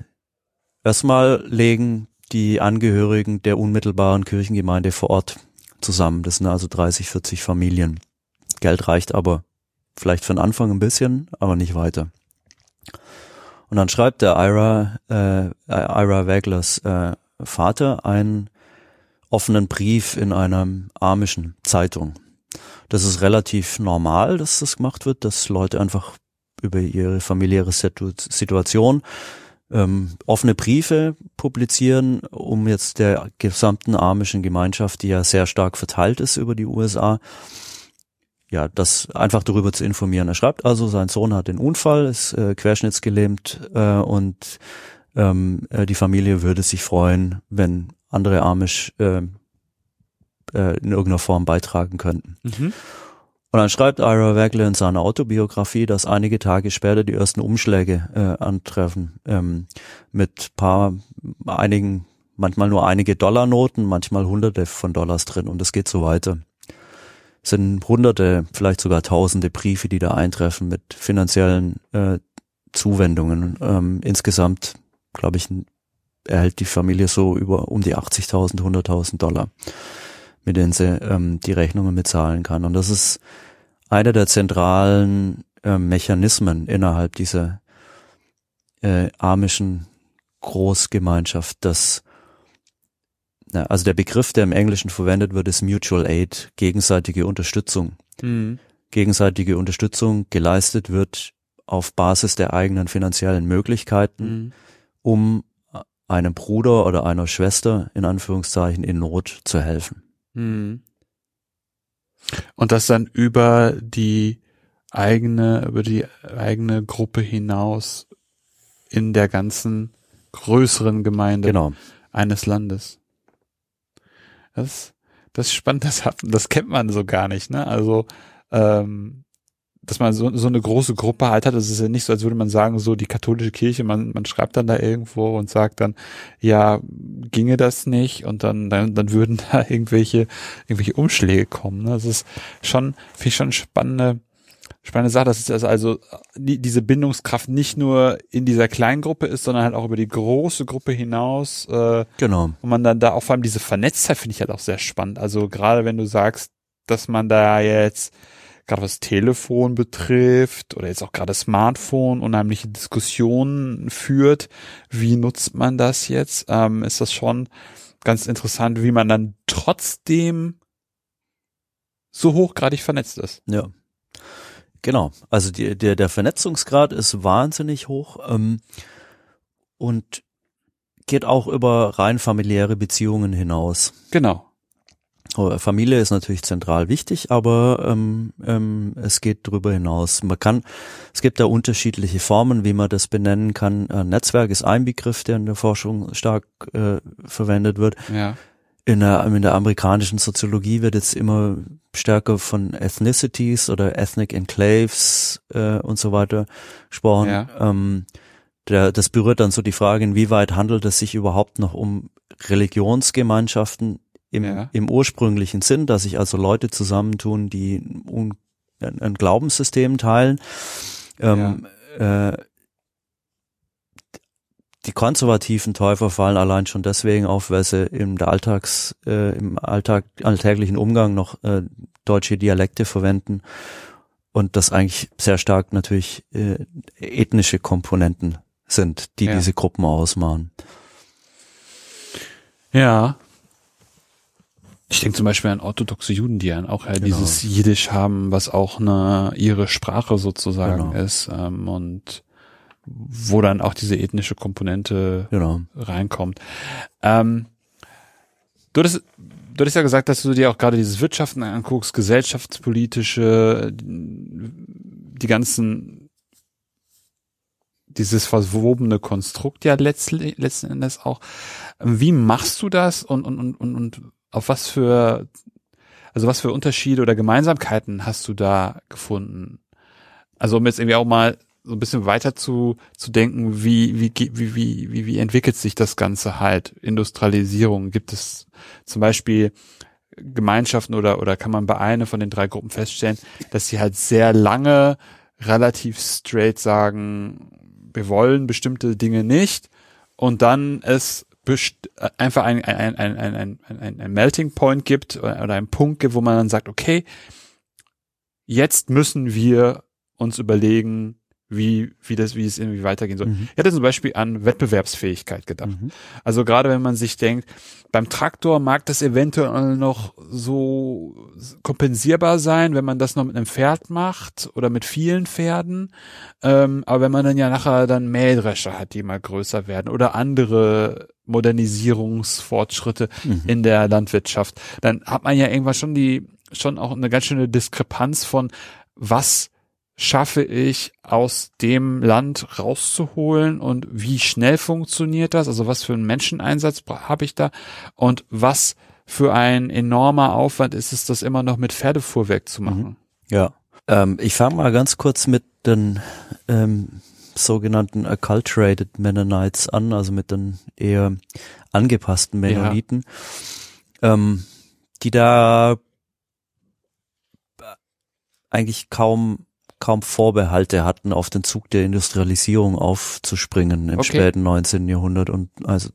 Speaker 2: erstmal legen die Angehörigen der unmittelbaren Kirchengemeinde vor Ort zusammen. Das sind also 30, 40 Familien. Geld reicht aber Vielleicht für den Anfang ein bisschen, aber nicht weiter. Und dann schreibt der Ira, äh, Ira Waglers äh, Vater einen offenen Brief in einer amischen Zeitung. Das ist relativ normal, dass das gemacht wird, dass Leute einfach über ihre familiäre Situation ähm, offene Briefe publizieren, um jetzt der gesamten amischen Gemeinschaft, die ja sehr stark verteilt ist über die USA, ja, das einfach darüber zu informieren. Er schreibt also, sein Sohn hat den Unfall, ist äh, querschnittsgelähmt äh, und ähm, äh, die Familie würde sich freuen, wenn andere Amish äh, äh, in irgendeiner Form beitragen könnten.
Speaker 1: Mhm.
Speaker 2: Und dann schreibt Ira Wegle in seiner Autobiografie, dass einige Tage später die ersten Umschläge äh, antreffen ähm, mit paar einigen, manchmal nur einige Dollarnoten, manchmal hunderte von Dollars drin und es geht so weiter. Sind hunderte, vielleicht sogar tausende Briefe, die da eintreffen mit finanziellen äh, Zuwendungen. Ähm, insgesamt, glaube ich, erhält die Familie so über um die 80.000, 100.000 Dollar, mit denen sie ähm, die Rechnungen bezahlen kann. Und das ist einer der zentralen äh, Mechanismen innerhalb dieser äh, amischen Großgemeinschaft, dass na, also der Begriff, der im Englischen verwendet wird, ist Mutual Aid, gegenseitige Unterstützung.
Speaker 1: Mhm.
Speaker 2: Gegenseitige Unterstützung geleistet wird auf Basis der eigenen finanziellen Möglichkeiten,
Speaker 1: Mhm.
Speaker 2: um einem Bruder oder einer Schwester in Anführungszeichen in Not zu helfen.
Speaker 1: Mhm. Und das dann über die eigene, über die eigene Gruppe hinaus in der ganzen größeren Gemeinde
Speaker 2: Genau.
Speaker 1: eines Landes. Das, das ist spannend, das hat, das kennt man so gar nicht, ne? Also, ähm, dass man so, so eine große Gruppe halt hat, das ist ja nicht so, als würde man sagen, so die katholische Kirche, man, man schreibt dann da irgendwo und sagt dann, ja, ginge das nicht und dann, dann, dann würden da irgendwelche, irgendwelche Umschläge kommen. Ne? Das ist schon, finde ich schon spannende, spannende Sache, dass es also die, diese Bindungskraft nicht nur in dieser kleinen Gruppe ist, sondern halt auch über die große Gruppe hinaus, äh,
Speaker 2: Genau.
Speaker 1: und man dann da auch vor allem diese Vernetztheit finde ich halt auch sehr spannend. Also gerade wenn du sagst, dass man da jetzt gerade was Telefon betrifft oder jetzt auch gerade Smartphone unheimliche Diskussionen führt, wie nutzt man das jetzt? Ähm, ist das schon ganz interessant, wie man dann trotzdem so hochgradig vernetzt ist.
Speaker 2: Ja. Genau. Also die, der, der Vernetzungsgrad ist wahnsinnig hoch ähm, und geht auch über rein familiäre Beziehungen hinaus.
Speaker 1: Genau.
Speaker 2: Oh, Familie ist natürlich zentral wichtig, aber ähm, ähm, es geht darüber hinaus. Man kann, es gibt da unterschiedliche Formen, wie man das benennen kann. Ein Netzwerk ist ein Begriff, der in der Forschung stark äh, verwendet wird.
Speaker 1: Ja.
Speaker 2: In der, in der amerikanischen Soziologie wird jetzt immer stärker von Ethnicities oder Ethnic Enclaves äh, und so weiter gesprochen.
Speaker 1: Ja.
Speaker 2: Ähm, der, das berührt dann so die Frage, inwieweit handelt es sich überhaupt noch um Religionsgemeinschaften im,
Speaker 1: Ja.
Speaker 2: im ursprünglichen Sinn, dass sich also Leute zusammentun, die un, ein, ein Glaubenssystem teilen. Ähm, äh, die konservativen Täufer fallen allein schon deswegen auf, weil sie im Alltags, äh, im Alltag, alltäglichen Umgang noch äh, deutsche Dialekte verwenden und das eigentlich sehr stark natürlich äh, ethnische Komponenten sind, die
Speaker 1: Ja.
Speaker 2: diese Gruppen ausmachen.
Speaker 1: Ja. Ich denke zum Beispiel an orthodoxe Juden, die ja auch ja
Speaker 2: Genau.
Speaker 1: dieses Jiddisch haben, was auch eine ihre Sprache sozusagen
Speaker 2: Genau.
Speaker 1: ist ähm, und wo dann auch diese ethnische Komponente
Speaker 2: Genau.
Speaker 1: reinkommt. Ähm, du, hattest, du hattest ja gesagt, dass du dir auch gerade dieses Wirtschaften anguckst, gesellschaftspolitische, die ganzen, dieses verwobene Konstrukt ja letztli- letzten Endes auch. Wie machst du das und, und, und, und, und auf was für, also was für Unterschiede oder Gemeinsamkeiten hast du da gefunden? Also um jetzt irgendwie auch mal so ein bisschen weiter zu, zu denken, wie, wie, wie, wie, wie, wie entwickelt sich das Ganze halt? Industrialisierung, gibt es zum Beispiel Gemeinschaften oder, oder kann man bei einer von den drei Gruppen feststellen, dass sie halt sehr lange relativ straight sagen, wir wollen bestimmte Dinge nicht und dann es einfach ein, ein, ein, ein, ein, ein, ein Melting Point gibt oder, einen Punkt gibt, wo man dann sagt, okay, jetzt müssen wir uns überlegen, wie, wie das, wie es irgendwie weitergehen soll.
Speaker 2: Mhm.
Speaker 1: Ich hatte zum Beispiel an Wettbewerbsfähigkeit gedacht.
Speaker 2: Mhm.
Speaker 1: Also gerade wenn man sich denkt, beim Traktor mag das eventuell noch so kompensierbar sein, wenn man das noch mit einem Pferd macht oder mit vielen Pferden. Ähm, aber wenn man dann ja nachher dann Mähdrescher hat, die mal größer werden oder andere Modernisierungsfortschritte
Speaker 2: Mhm.
Speaker 1: in der Landwirtschaft, dann hat man ja irgendwann schon die schon auch eine ganz schöne Diskrepanz von was schaffe ich aus dem Land rauszuholen und wie schnell funktioniert das? Also was für einen Menscheneinsatz habe ich da und was für ein enormer Aufwand ist es, das immer noch mit Pferdefuhrwerk zu machen? Mhm.
Speaker 2: Ja, ähm, ich fange mal ganz kurz mit den ähm, sogenannten acculturated Mennonites an, also mit den eher angepassten Mennoniten, ja. ähm, die da eigentlich kaum kaum Vorbehalte hatten, auf den Zug der Industrialisierung aufzuspringen im okay. späten 19. Jahrhundert und also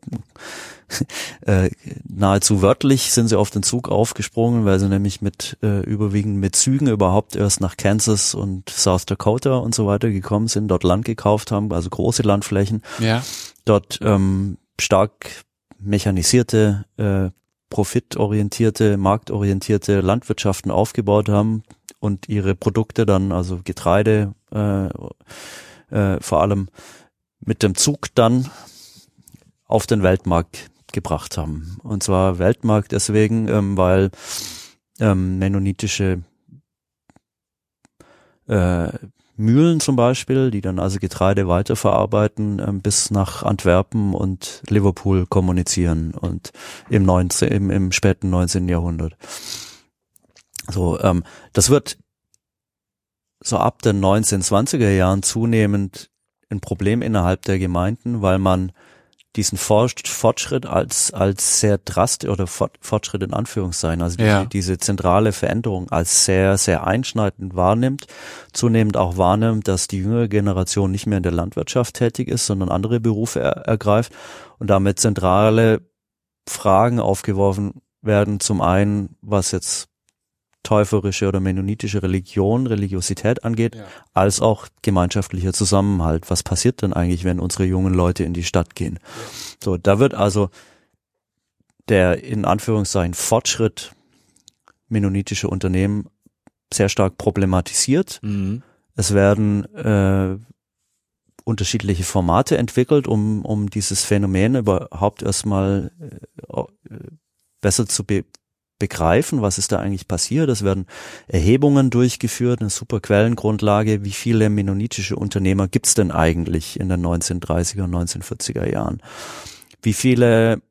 Speaker 2: äh, nahezu wörtlich sind sie auf den Zug aufgesprungen, weil sie nämlich mit äh, überwiegend mit Zügen überhaupt erst nach Kansas und South Dakota und so weiter gekommen sind, dort Land gekauft haben, also große Landflächen,
Speaker 1: ja.
Speaker 2: dort ähm, stark mechanisierte, äh, profitorientierte, marktorientierte Landwirtschaften aufgebaut haben und ihre Produkte dann, also Getreide äh, äh, vor allem mit dem Zug dann auf den Weltmarkt gebracht haben. Und zwar Weltmarkt deswegen, ähm, weil ähm, mennonitische äh, Mühlen zum Beispiel, die dann also Getreide weiterverarbeiten, ähm, bis nach Antwerpen und Liverpool kommunizieren und im, 19, im, im späten 19. Jahrhundert. So, ähm, das wird so ab den 1920er Jahren zunehmend ein Problem innerhalb der Gemeinden, weil man diesen Fortschritt als, als sehr drastisch oder Fortschritt in Anführungszeichen, also ja. die, diese zentrale Veränderung als sehr, sehr einschneidend wahrnimmt, zunehmend auch wahrnimmt, dass die jüngere Generation nicht mehr in der Landwirtschaft tätig ist, sondern andere Berufe er, ergreift und damit zentrale Fragen aufgeworfen werden. Zum einen, was jetzt täuferische oder mennonitische Religion, Religiosität angeht, ja. als auch gemeinschaftlicher Zusammenhalt. Was passiert denn eigentlich, wenn unsere jungen Leute in die Stadt gehen? So, da wird also der in Anführungszeichen Fortschritt mennonitische Unternehmen sehr stark problematisiert. Mhm. Es werden äh, unterschiedliche Formate entwickelt, um, um dieses Phänomen überhaupt erstmal äh, besser zu be begreifen, was ist da eigentlich passiert. Es werden Erhebungen durchgeführt, eine super Quellengrundlage. Wie viele mennonitische Unternehmer gibt es denn eigentlich in den 1930er und 1940er Jahren? Wie viele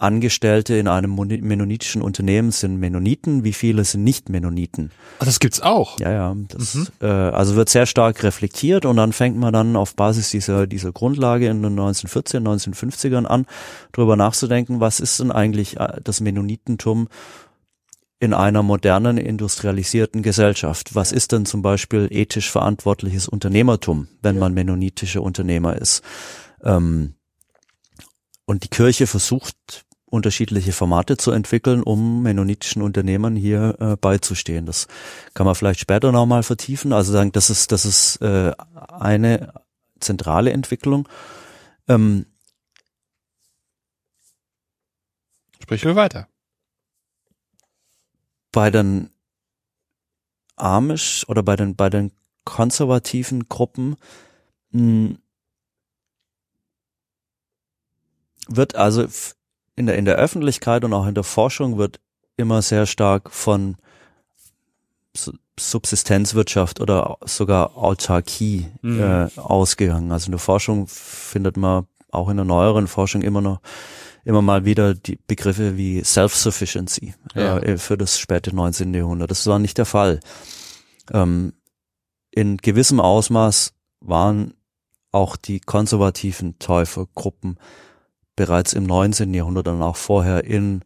Speaker 2: Angestellte in einem mennonitischen Unternehmen sind Mennoniten, wie viele sind nicht Mennoniten.
Speaker 1: Ah, das gibt's auch.
Speaker 2: Ja, ja. Das, mhm. äh, also wird sehr stark reflektiert und dann fängt man dann auf Basis dieser, dieser Grundlage in den 1914, 1950ern an, darüber nachzudenken, was ist denn eigentlich äh, das Mennonitentum in einer modernen industrialisierten Gesellschaft. Was ist denn zum Beispiel ethisch verantwortliches Unternehmertum, wenn man mennonitische Unternehmer ist? Ähm, und die Kirche versucht unterschiedliche Formate zu entwickeln, um mennonitischen Unternehmern hier äh, beizustehen. Das kann man vielleicht später nochmal vertiefen. Also sagen, das ist, das ist äh, eine zentrale Entwicklung. Ähm,
Speaker 1: Sprich wir weiter.
Speaker 2: Bei den Amish oder bei den, bei den konservativen Gruppen mh, hm, wird also in der, in der Öffentlichkeit und auch in der Forschung wird immer sehr stark von Subsistenzwirtschaft oder sogar Autarkie mhm. äh, ausgegangen. Also in der Forschung findet man auch in der neueren Forschung immer noch immer mal wieder die Begriffe wie Self-Sufficiency ja. äh, für das späte 19. Jahrhundert. Das war nicht der Fall. Ähm, in gewissem Ausmaß waren auch die konservativen Täufergruppen bereits im 19. Jahrhundert und auch vorher in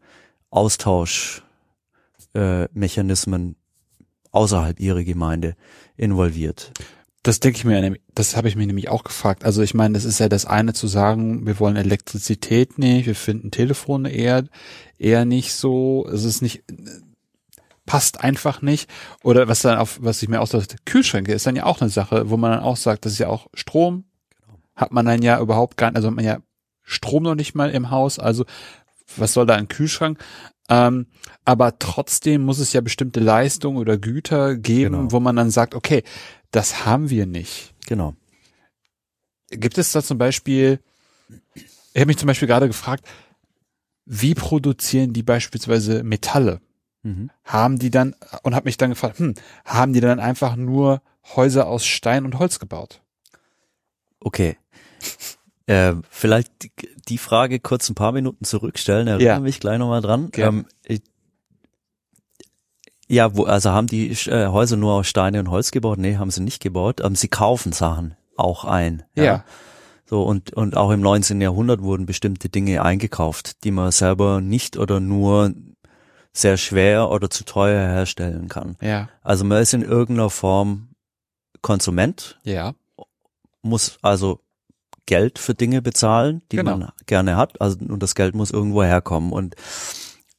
Speaker 2: Austauschmechanismen äh, außerhalb ihrer Gemeinde involviert.
Speaker 1: Das denke ich mir, das habe ich mir nämlich auch gefragt. Also ich meine, das ist ja das eine zu sagen, wir wollen Elektrizität nicht, wir finden Telefone eher, eher nicht so, es ist nicht, passt einfach nicht. Oder was dann auf, was ich mir aussagt, Kühlschränke ist dann ja auch eine Sache, wo man dann auch sagt, das ist ja auch Strom, genau. hat man dann ja überhaupt gar nicht, also hat man ja Strom noch nicht mal im Haus, also was soll da ein Kühlschrank? Ähm, aber trotzdem muss es ja bestimmte Leistungen oder Güter geben, genau. wo man dann sagt, okay, das haben wir nicht.
Speaker 2: Genau.
Speaker 1: Gibt es da zum Beispiel, ich habe mich zum Beispiel gerade gefragt, wie produzieren die beispielsweise Metalle?
Speaker 2: Mhm.
Speaker 1: haben die dann, und habe mich dann gefragt, hm, haben die dann einfach nur Häuser aus Stein und Holz gebaut?
Speaker 2: Okay. Äh, vielleicht die- Frage kurz ein paar Minuten zurückstellen, erinnere
Speaker 1: Ja.
Speaker 2: mich gleich nochmal dran.
Speaker 1: Gerne.
Speaker 2: Ähm, ich, ja, wo, also haben die äh, Häuser nur aus Steine und Holz gebaut? Nee, haben sie nicht gebaut. Ähm, sie kaufen Sachen auch ein.
Speaker 1: Ja.
Speaker 2: So, und, und auch im 19. Jahrhundert wurden bestimmte Dinge eingekauft, die man selber nicht oder nur sehr schwer oder zu teuer herstellen kann.
Speaker 1: Ja.
Speaker 2: Also man ist in irgendeiner Form Konsument,
Speaker 1: Ja.
Speaker 2: muss also Geld für Dinge bezahlen, die
Speaker 1: Genau.
Speaker 2: man gerne hat, also und das Geld muss irgendwo herkommen. Und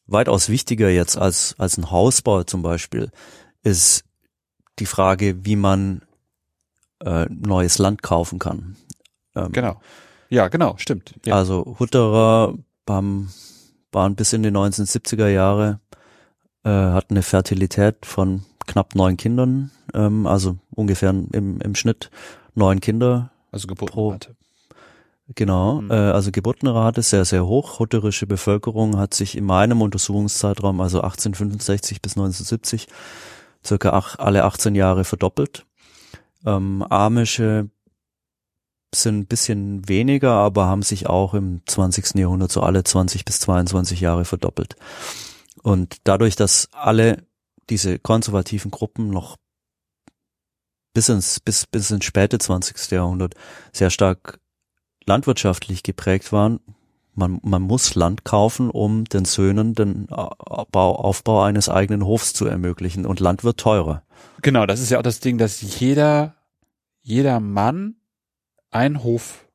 Speaker 2: weitaus wichtiger jetzt als, als ein Hausbau zum Beispiel ist die Frage, wie man äh, neues Land kaufen kann. Ähm,
Speaker 1: Genau. Ja, genau, stimmt. Ja.
Speaker 2: Also Hutterer haben, waren bis in die 1970er Jahre, äh, hatten eine Fertilität von knapp neun Kindern, ähm, also ungefähr im, im Schnitt neun Kinder
Speaker 1: also
Speaker 2: pro-
Speaker 1: Geburtenrate.
Speaker 2: Genau,
Speaker 1: Mhm.
Speaker 2: äh, also Geburtenrate sehr, sehr hoch. Hutterische Bevölkerung hat sich in meinem Untersuchungszeitraum, also 1865 bis 1970, circa ach, alle 18 Jahre verdoppelt. Ähm, Amische sind ein bisschen weniger, aber haben sich auch im 20. Jahrhundert so alle 20 bis 22 Jahre verdoppelt. Und dadurch, dass alle diese konservativen Gruppen noch bis ins, bis, bis ins späte 20. Jahrhundert sehr stark landwirtschaftlich geprägt waren. Man, man muss Land kaufen, um den Söhnen den Bau, Aufbau eines eigenen Hofs zu ermöglichen. Und Land wird teurer.
Speaker 1: Genau, das ist ja auch das Ding, dass jeder, jeder Mann einen Hof,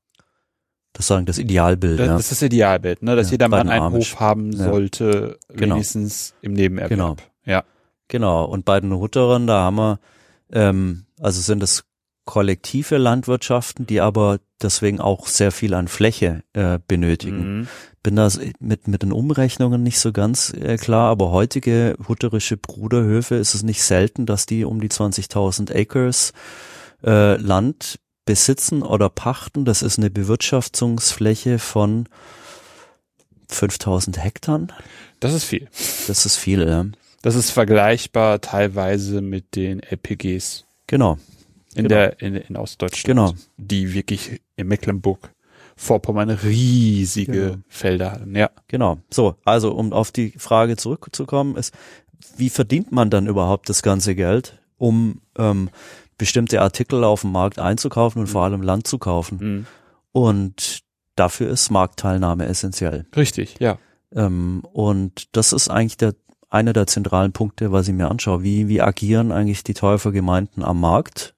Speaker 2: Das sagen das Idealbild.
Speaker 1: das,
Speaker 2: ja.
Speaker 1: das ist das Idealbild, ne, dass
Speaker 2: Ja,
Speaker 1: jeder Mann einen
Speaker 2: Amish.
Speaker 1: Hof haben
Speaker 2: Ja.
Speaker 1: sollte,
Speaker 2: Genau.
Speaker 1: wenigstens im Nebenerwerb.
Speaker 2: Genau.
Speaker 1: Ja.
Speaker 2: Genau. Und bei den Hutterern, da haben wir, ähm, also sind es kollektive Landwirtschaften, die aber deswegen auch sehr viel an Fläche äh, benötigen.
Speaker 1: Mhm.
Speaker 2: bin da mit, mit den Umrechnungen nicht so ganz äh, klar, aber heutige hutterische Bruderhöfe ist es nicht selten, dass die um die 20.000 Acres äh, Land besitzen oder pachten. Das ist eine Bewirtschaftungsfläche von 5.000 Hektar.
Speaker 1: Das ist viel.
Speaker 2: Das ist viel, ja.
Speaker 1: Das ist vergleichbar teilweise mit den LPGs
Speaker 2: Genau,
Speaker 1: in
Speaker 2: Genau.
Speaker 1: der in, in Ostdeutschland,
Speaker 2: Genau.
Speaker 1: die wirklich in Mecklenburg Vorpommern riesige
Speaker 2: Genau.
Speaker 1: Felder hatten. Ja,
Speaker 2: genau. So, also um auf die Frage zurückzukommen, ist, wie verdient man dann überhaupt das ganze Geld, um ähm, bestimmte Artikel auf dem Markt einzukaufen und vor allem Land zu kaufen?
Speaker 1: mhm.
Speaker 2: Und dafür ist Marktteilnahme essentiell.
Speaker 1: richtig. Ja,
Speaker 2: Ähm, und das ist eigentlich der, einer der zentralen Punkte, was ich mir anschaue. Wie, wie agieren eigentlich die Täufergemeinden am Markt?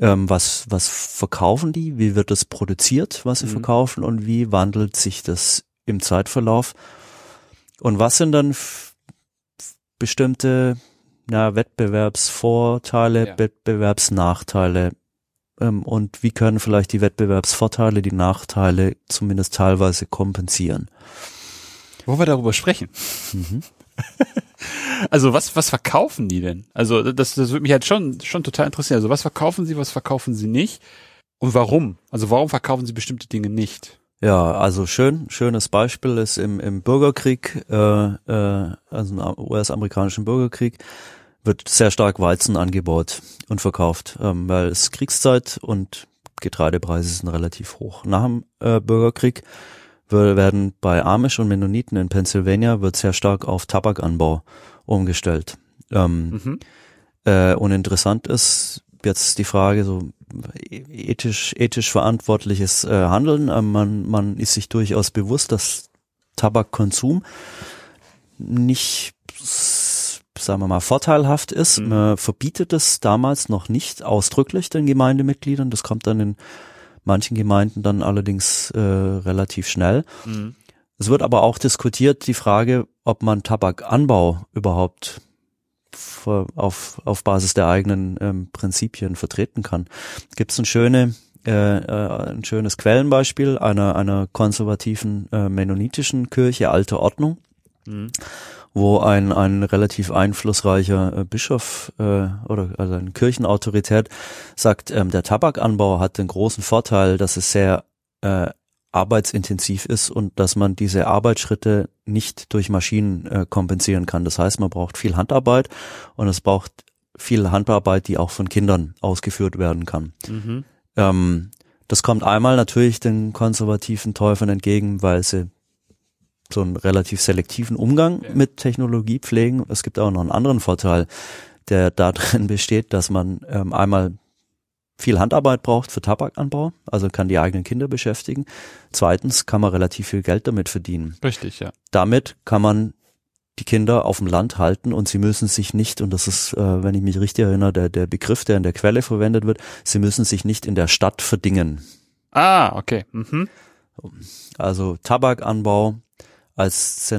Speaker 2: Ähm, was, was verkaufen die? Wie wird das produziert, was sie
Speaker 1: Mhm.
Speaker 2: verkaufen? Und wie wandelt sich das im Zeitverlauf? Und was sind dann bestimmte ja, Wettbewerbsvorteile,
Speaker 1: Ja.
Speaker 2: Wettbewerbsnachteile? Ähm, und wie können vielleicht die Wettbewerbsvorteile die Nachteile zumindest teilweise kompensieren?
Speaker 1: wo wir darüber sprechen.
Speaker 2: Mhm.
Speaker 1: Also was was verkaufen die denn? Also das das würde mich halt schon schon total interessieren. Also was verkaufen sie, was verkaufen sie nicht und warum? Also warum verkaufen sie bestimmte Dinge nicht?
Speaker 2: Ja, also schön, schönes Beispiel ist im, im Bürgerkrieg, äh, äh, also im US-amerikanischen Bürgerkrieg, wird sehr stark Weizen angebaut und verkauft, ähm, weil es Kriegszeit und Getreidepreise sind relativ hoch. Nach dem äh, Bürgerkrieg werden bei Amish und Mennoniten in Pennsylvania wird sehr stark auf Tabakanbau umgestellt. Ähm,
Speaker 1: Mhm.
Speaker 2: äh, und interessant ist jetzt die Frage so ethisch ethisch verantwortliches äh, Handeln. Ähm, man man ist sich durchaus bewusst, dass Tabakkonsum nicht sagen wir mal vorteilhaft ist.
Speaker 1: Mhm.
Speaker 2: Man verbietet es damals noch nicht ausdrücklich den Gemeindemitgliedern. Das kommt dann in manchen Gemeinden dann allerdings äh, relativ schnell.
Speaker 1: Mhm.
Speaker 2: Es wird aber auch diskutiert die Frage, ob man Tabakanbau überhaupt auf, auf Basis der eigenen ähm, Prinzipien vertreten kann. Gibt es ein, schöne, äh, äh, ein schönes Quellenbeispiel einer, einer konservativen äh, mennonitischen Kirche, Alte Ordnung,
Speaker 1: Mhm.
Speaker 2: Wo ein, ein relativ einflussreicher äh, Bischof äh, oder also eine Kirchenautorität sagt, ähm, der Tabakanbau hat den großen Vorteil, dass es sehr äh, arbeitsintensiv ist und dass man diese Arbeitsschritte nicht durch Maschinen äh, kompensieren kann. Das heißt, man braucht viel Handarbeit und es braucht viel Handarbeit, die auch von Kindern ausgeführt werden kann. Mhm. Ähm, das kommt einmal natürlich den konservativen Täufern entgegen, weil sie so einen relativ selektiven Umgang ja. mit Technologie pflegen. Es gibt auch noch einen anderen Vorteil, der darin besteht, dass man ähm, einmal viel Handarbeit braucht für Tabakanbau, also kann die eigenen Kinder beschäftigen. Zweitens kann man relativ viel Geld damit verdienen.
Speaker 1: Richtig, ja.
Speaker 2: Damit kann man die Kinder auf dem Land halten und sie müssen sich nicht, und das ist, äh, wenn ich mich richtig erinnere, der, der Begriff, der in der Quelle verwendet wird, sie müssen sich nicht in der Stadt verdingen.
Speaker 1: Ah, okay. Mhm.
Speaker 2: Also Tabakanbau als,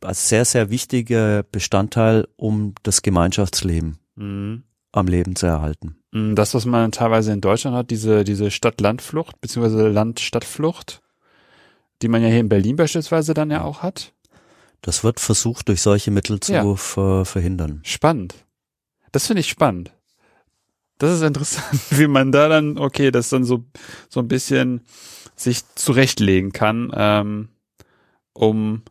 Speaker 2: als sehr, sehr wichtiger Bestandteil, um das Gemeinschaftsleben mhm. am Leben zu erhalten.
Speaker 1: Mhm, das, was man teilweise in Deutschland hat, diese, diese Stadt-Land-Flucht, beziehungsweise Land-Stadt-Flucht, die man ja hier in Berlin beispielsweise dann ja auch hat.
Speaker 2: Das wird versucht, durch solche Mittel zu ja. ver verhindern.
Speaker 1: Spannend. Das finde ich spannend. Das ist interessant, wie man da dann, okay, das dann so, so ein bisschen sich zurechtlegen kann, ähm, um,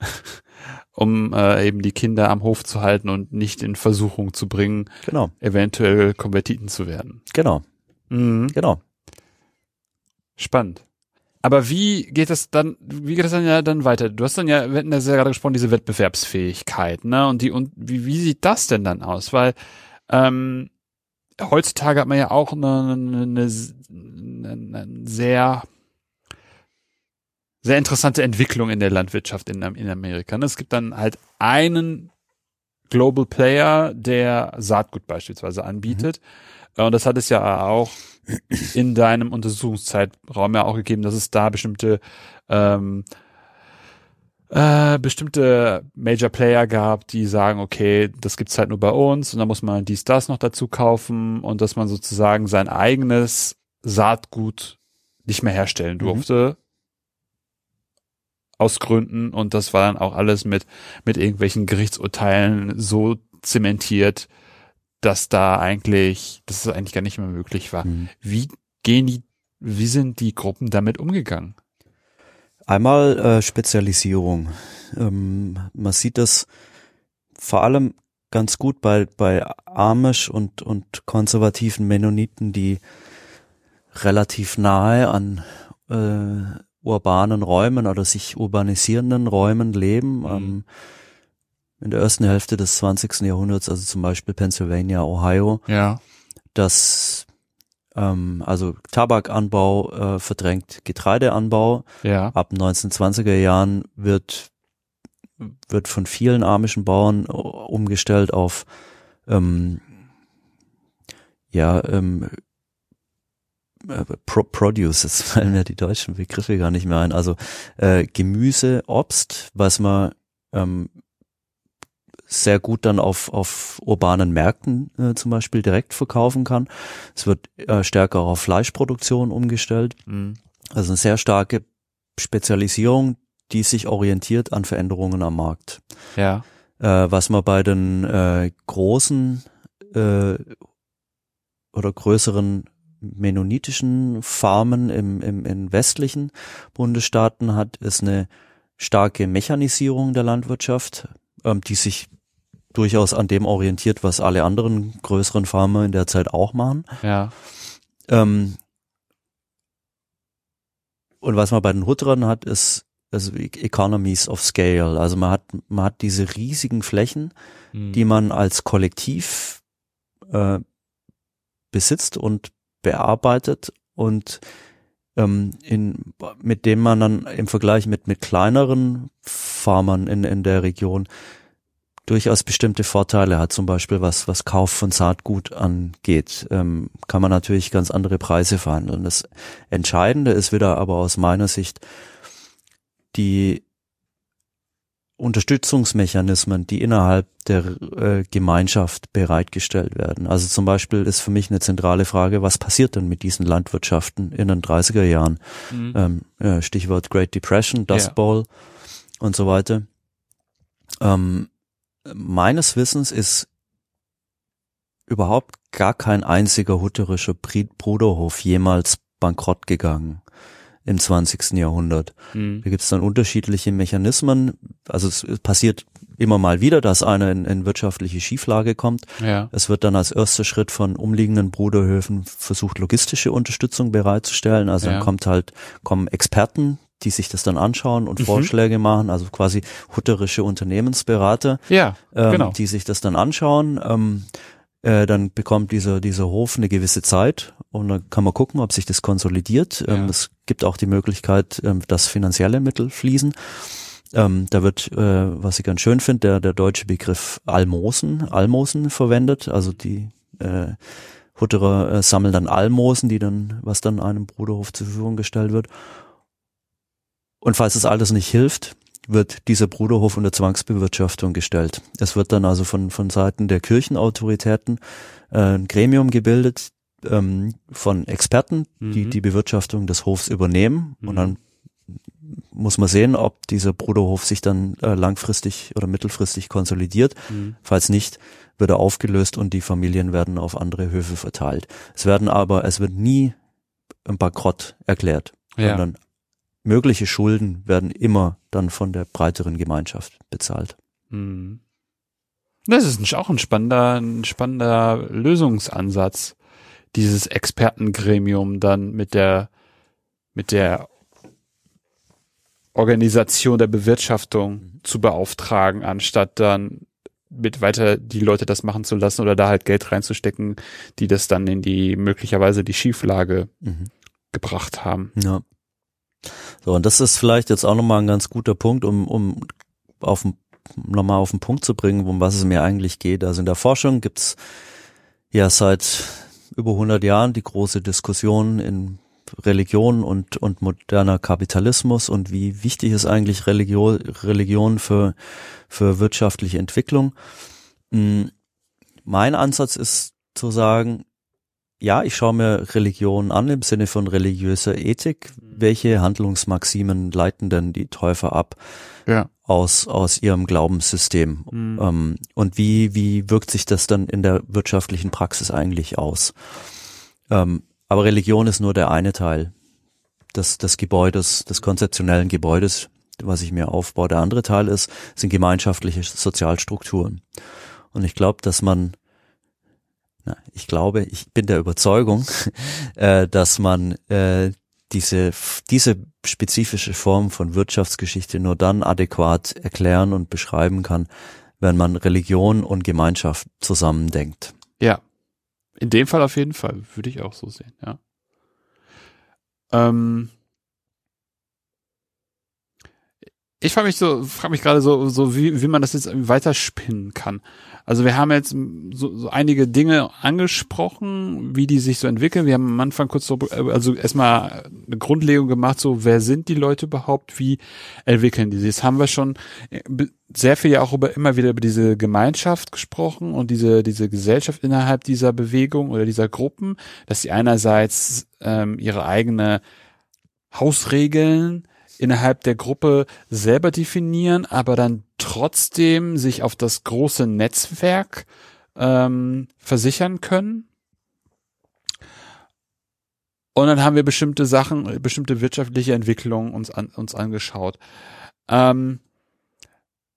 Speaker 1: um äh, eben die Kinder am Hof zu halten und nicht in Versuchung zu bringen,
Speaker 2: genau.
Speaker 1: eventuell Konvertiten zu werden.
Speaker 2: Genau. Mhm. Genau.
Speaker 1: Spannend. Aber wie geht das dann, wie geht das dann ja dann weiter? Du hast dann ja, wir hatten ja sehr gerade gesprochen, diese Wettbewerbsfähigkeit, ne? Und die, und wie, wie sieht das denn dann aus? Weil ähm, heutzutage hat man ja auch eine, eine, eine, eine sehr sehr interessante Entwicklung in der Landwirtschaft in, in Amerika. Ne? Es gibt dann halt einen Global Player, der Saatgut beispielsweise anbietet. Mhm. Und das hat es ja auch in deinem Untersuchungszeitraum ja auch gegeben, dass es da bestimmte ähm, äh, bestimmte Major Player gab, die sagen, okay, das gibt's halt nur bei uns und dann muss man dies, das noch dazu kaufen und dass man sozusagen sein eigenes Saatgut nicht mehr herstellen mhm. durfte. Mhm. Aus Gründen und das war dann auch alles mit, mit irgendwelchen Gerichtsurteilen so zementiert, dass da eigentlich, dass es eigentlich gar nicht mehr möglich war. Mhm. Wie gehen die, wie sind die Gruppen damit umgegangen?
Speaker 2: Einmal äh, Spezialisierung. Ähm, man sieht das vor allem ganz gut bei, bei Amish und, und konservativen Mennoniten, die relativ nahe an äh, urbanen Räumen oder sich urbanisierenden Räumen leben. Mhm. Ähm, in der ersten Hälfte des 20. Jahrhunderts, also zum Beispiel Pennsylvania, Ohio,
Speaker 1: ja.
Speaker 2: dass ähm, also Tabakanbau äh, verdrängt Getreideanbau.
Speaker 1: Ja.
Speaker 2: Ab 1920er Jahren wird wird von vielen amischen Bauern äh, umgestellt auf ähm, ja ähm, äh, Pro Produce, jetzt fallen mir die deutschen Begriffe gar nicht mehr ein. Also äh, Gemüse, Obst, was man ähm, sehr gut dann auf, auf urbanen Märkten äh, zum Beispiel direkt verkaufen kann. Es wird äh, stärker auf Fleischproduktion umgestellt. Mhm. Also eine sehr starke Spezialisierung, die sich orientiert an Veränderungen am Markt.
Speaker 1: Ja.
Speaker 2: Äh, was man bei den äh, großen äh, oder größeren mennonitischen Farmen im, im, in westlichen Bundesstaaten hat, ist eine starke Mechanisierung der Landwirtschaft, ähm, die sich durchaus an dem orientiert, was alle anderen größeren Farmer in der Zeit auch machen.
Speaker 1: Ja.
Speaker 2: Ähm, und was man bei den Hutterern hat, ist also Economies of Scale. Also man hat man hat diese riesigen Flächen, mhm. die man als Kollektiv äh, besitzt und bearbeitet und ähm, in, mit dem man dann im Vergleich mit mit kleineren Farmern in in der Region durchaus bestimmte Vorteile hat, zum Beispiel was, was Kauf von Saatgut angeht, ähm, kann man natürlich ganz andere Preise verhandeln. Das Entscheidende ist wieder aber aus meiner Sicht die Unterstützungsmechanismen, die innerhalb der äh, Gemeinschaft bereitgestellt werden. Also zum Beispiel ist für mich eine zentrale Frage, was passiert denn mit diesen Landwirtschaften in den 30er Jahren? Mhm. Ähm, ja, Stichwort Great Depression, Dust Bowl und so weiter. Ähm, meines Wissens ist überhaupt gar kein einziger hutterischer Bruderhof jemals bankrott gegangen. Im 20. Jahrhundert. Mhm. Da gibt es dann unterschiedliche Mechanismen. Also es passiert immer mal wieder, dass einer in, in wirtschaftliche Schieflage kommt. Ja. Es wird dann als erster Schritt von umliegenden Bruderhöfen versucht, logistische Unterstützung bereitzustellen. Also ja. dann kommt halt, kommen Experten, die sich das dann anschauen und mhm. Vorschläge machen, also quasi hutterische Unternehmensberater,
Speaker 1: ja,
Speaker 2: ähm, genau. die sich das dann anschauen. Ähm, äh, dann bekommt dieser, dieser Hof eine gewisse Zeit und dann kann man gucken, ob sich das konsolidiert. Ja. Ähm, es gibt auch die Möglichkeit, ähm, dass finanzielle Mittel fließen. Ähm, da wird, äh, was ich ganz schön finde, der, der deutsche Begriff Almosen, Almosen verwendet. Also die äh, Hutterer äh, sammeln dann Almosen, die dann, was dann einem Bruderhof zur Verfügung gestellt wird. Und falls das alles nicht hilft, wird dieser Bruderhof unter Zwangsbewirtschaftung gestellt. Es wird dann also von, von Seiten der Kirchenautoritäten äh, ein Gremium gebildet ähm, von Experten, mhm. die die Bewirtschaftung des Hofs übernehmen. Mhm. Und dann muss man sehen, ob dieser Bruderhof sich dann äh, langfristig oder mittelfristig konsolidiert. Mhm. Falls nicht, wird er aufgelöst und die Familien werden auf andere Höfe verteilt. Es werden aber, es wird nie ein Bankrott erklärt, ja. sondern mögliche Schulden werden immer dann von der breiteren Gemeinschaft bezahlt. Mhm.
Speaker 1: Das ist auch ein spannender, ein spannender Lösungsansatz, dieses Expertengremium dann mit der, mit der Organisation der Bewirtschaftung mhm. zu beauftragen, anstatt dann mit weiter die Leute das machen zu lassen oder da halt Geld reinzustecken, die das dann in die möglicherweise die Schieflage mhm. gebracht haben.
Speaker 2: Ja. So, und das ist vielleicht jetzt auch nochmal ein ganz guter Punkt, um, um auf nochmal auf den Punkt zu bringen, um was es mir eigentlich geht. Also in der Forschung gibt's ja seit über 100 Jahren die große Diskussion in Religion und, und moderner Kapitalismus und wie wichtig ist eigentlich Religion, Religion für, für wirtschaftliche Entwicklung. Hm, mein Ansatz ist zu sagen, ja, ich schaue mir Religion an im Sinne von religiöser Ethik. Welche Handlungsmaximen leiten denn die Täufer ab ja. Aus, aus ihrem Glaubenssystem? Mhm. Ähm, und wie, wie wirkt sich das dann in der wirtschaftlichen Praxis eigentlich aus? Ähm, aber Religion ist nur der eine Teil des, des Gebäudes, des konzeptionellen Gebäudes, was ich mir aufbaue. Der andere Teil ist, sind gemeinschaftliche Sozialstrukturen. Und ich glaube, dass man, na, ich glaube, ich bin der Überzeugung, äh, dass man äh, diese, diese spezifische Form von Wirtschaftsgeschichte nur dann adäquat erklären und beschreiben kann, wenn man Religion und Gemeinschaft zusammendenkt.
Speaker 1: Ja, in dem Fall auf jeden Fall, würde ich auch so sehen, ja. Ähm ich frage mich so, frage mich gerade so, so wie, wie man das jetzt weiterspinnen kann. Also wir haben jetzt so, so einige Dinge angesprochen, wie die sich so entwickeln. Wir haben am Anfang kurz so, also erstmal eine Grundlegung gemacht, so wer sind die Leute überhaupt, wie entwickeln die sich. Das haben wir schon äh, sehr viel ja auch über immer wieder über diese Gemeinschaft gesprochen und diese diese Gesellschaft innerhalb dieser Bewegung oder dieser Gruppen, dass sie einerseits ähm, ihre eigene Hausregeln innerhalb der Gruppe selber definieren, aber dann trotzdem sich auf das große Netzwerk ähm, versichern können. Und dann haben wir bestimmte Sachen, bestimmte wirtschaftliche Entwicklungen uns, an, uns angeschaut. Ähm,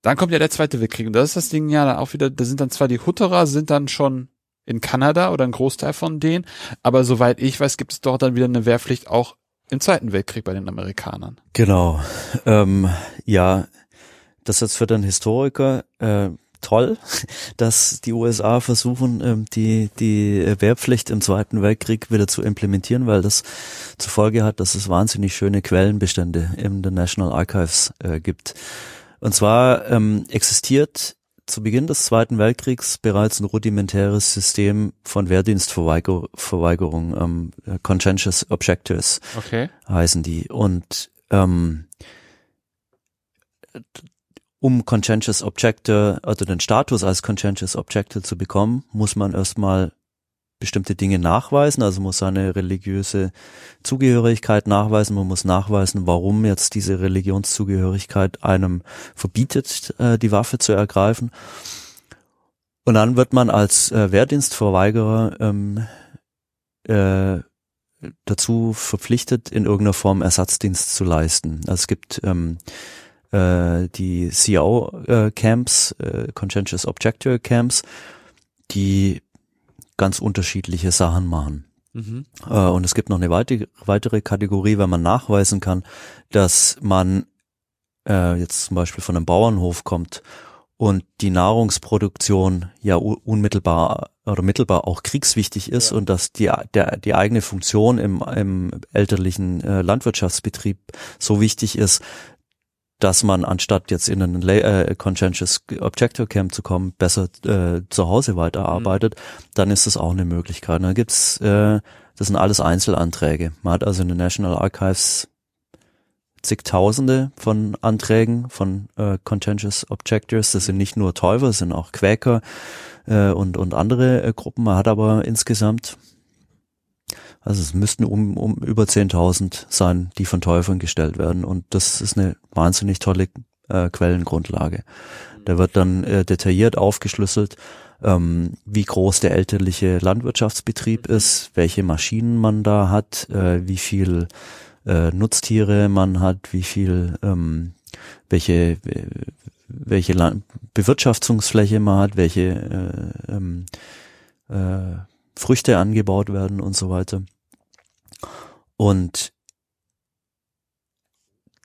Speaker 1: dann kommt ja der Zweite Weltkrieg und das ist das Ding ja dann auch wieder, da sind dann zwar die Hutterer, sind dann schon in Kanada oder ein Großteil von denen, aber soweit ich weiß, gibt es dort dann wieder eine Wehrpflicht auch im Zweiten Weltkrieg bei den Amerikanern.
Speaker 2: Genau. Ähm, ja, das ist für den Historiker äh, toll, dass die USA versuchen, ähm, die, die Wehrpflicht im Zweiten Weltkrieg wieder zu implementieren, weil das zur Folge hat, dass es wahnsinnig schöne Quellenbestände in den National Archives äh, gibt. Und zwar ähm, existiert zu Beginn des Zweiten Weltkriegs bereits ein rudimentäres System von Wehrdienstverweigerung, ähm, Conscientious Objectors
Speaker 1: okay.
Speaker 2: heißen die. Und ähm, um Conscientious Objector, also den Status als Conscientious Objector zu bekommen, muss man erstmal bestimmte Dinge nachweisen, also muss seine religiöse Zugehörigkeit nachweisen, man muss nachweisen, warum jetzt diese Religionszugehörigkeit einem verbietet, äh, die Waffe zu ergreifen. Und dann wird man als äh, Wehrdienstverweigerer ähm, äh, dazu verpflichtet, in irgendeiner Form Ersatzdienst zu leisten. Also es gibt ähm, äh, die CIO-Camps, äh, Conscientious Objector Camps, die ganz unterschiedliche Sachen machen. Mhm. Äh, und es gibt noch eine weitere, weitere Kategorie, wenn man nachweisen kann, dass man äh, jetzt zum Beispiel von einem Bauernhof kommt und die Nahrungsproduktion ja unmittelbar oder mittelbar auch kriegswichtig ist ja. und dass die, der, die eigene Funktion im, im elterlichen äh, Landwirtschaftsbetrieb so wichtig ist, dass man anstatt jetzt in einen äh, Conscientious Objector Camp zu kommen, besser äh, zu Hause weiterarbeitet, mhm. dann ist das auch eine Möglichkeit. Dann gibt's, äh, das sind alles Einzelanträge. Man hat also in den National Archives zigtausende von Anträgen von äh, Conscientious Objectors. Das sind nicht nur Täufer, das sind auch Quäker äh, und, und andere äh, Gruppen. Man hat aber insgesamt also es müssten um, um über 10.000 sein, die von Täufern gestellt werden. Und das ist eine wahnsinnig tolle äh, Quellengrundlage. Da wird dann äh, detailliert aufgeschlüsselt, ähm, wie groß der elterliche Landwirtschaftsbetrieb ist, welche Maschinen man da hat, äh, wie viel äh, Nutztiere man hat, wie viel, ähm, welche, welche Land Bewirtschaftungsfläche man hat, welche äh, ähm, äh, Früchte angebaut werden und so weiter. Und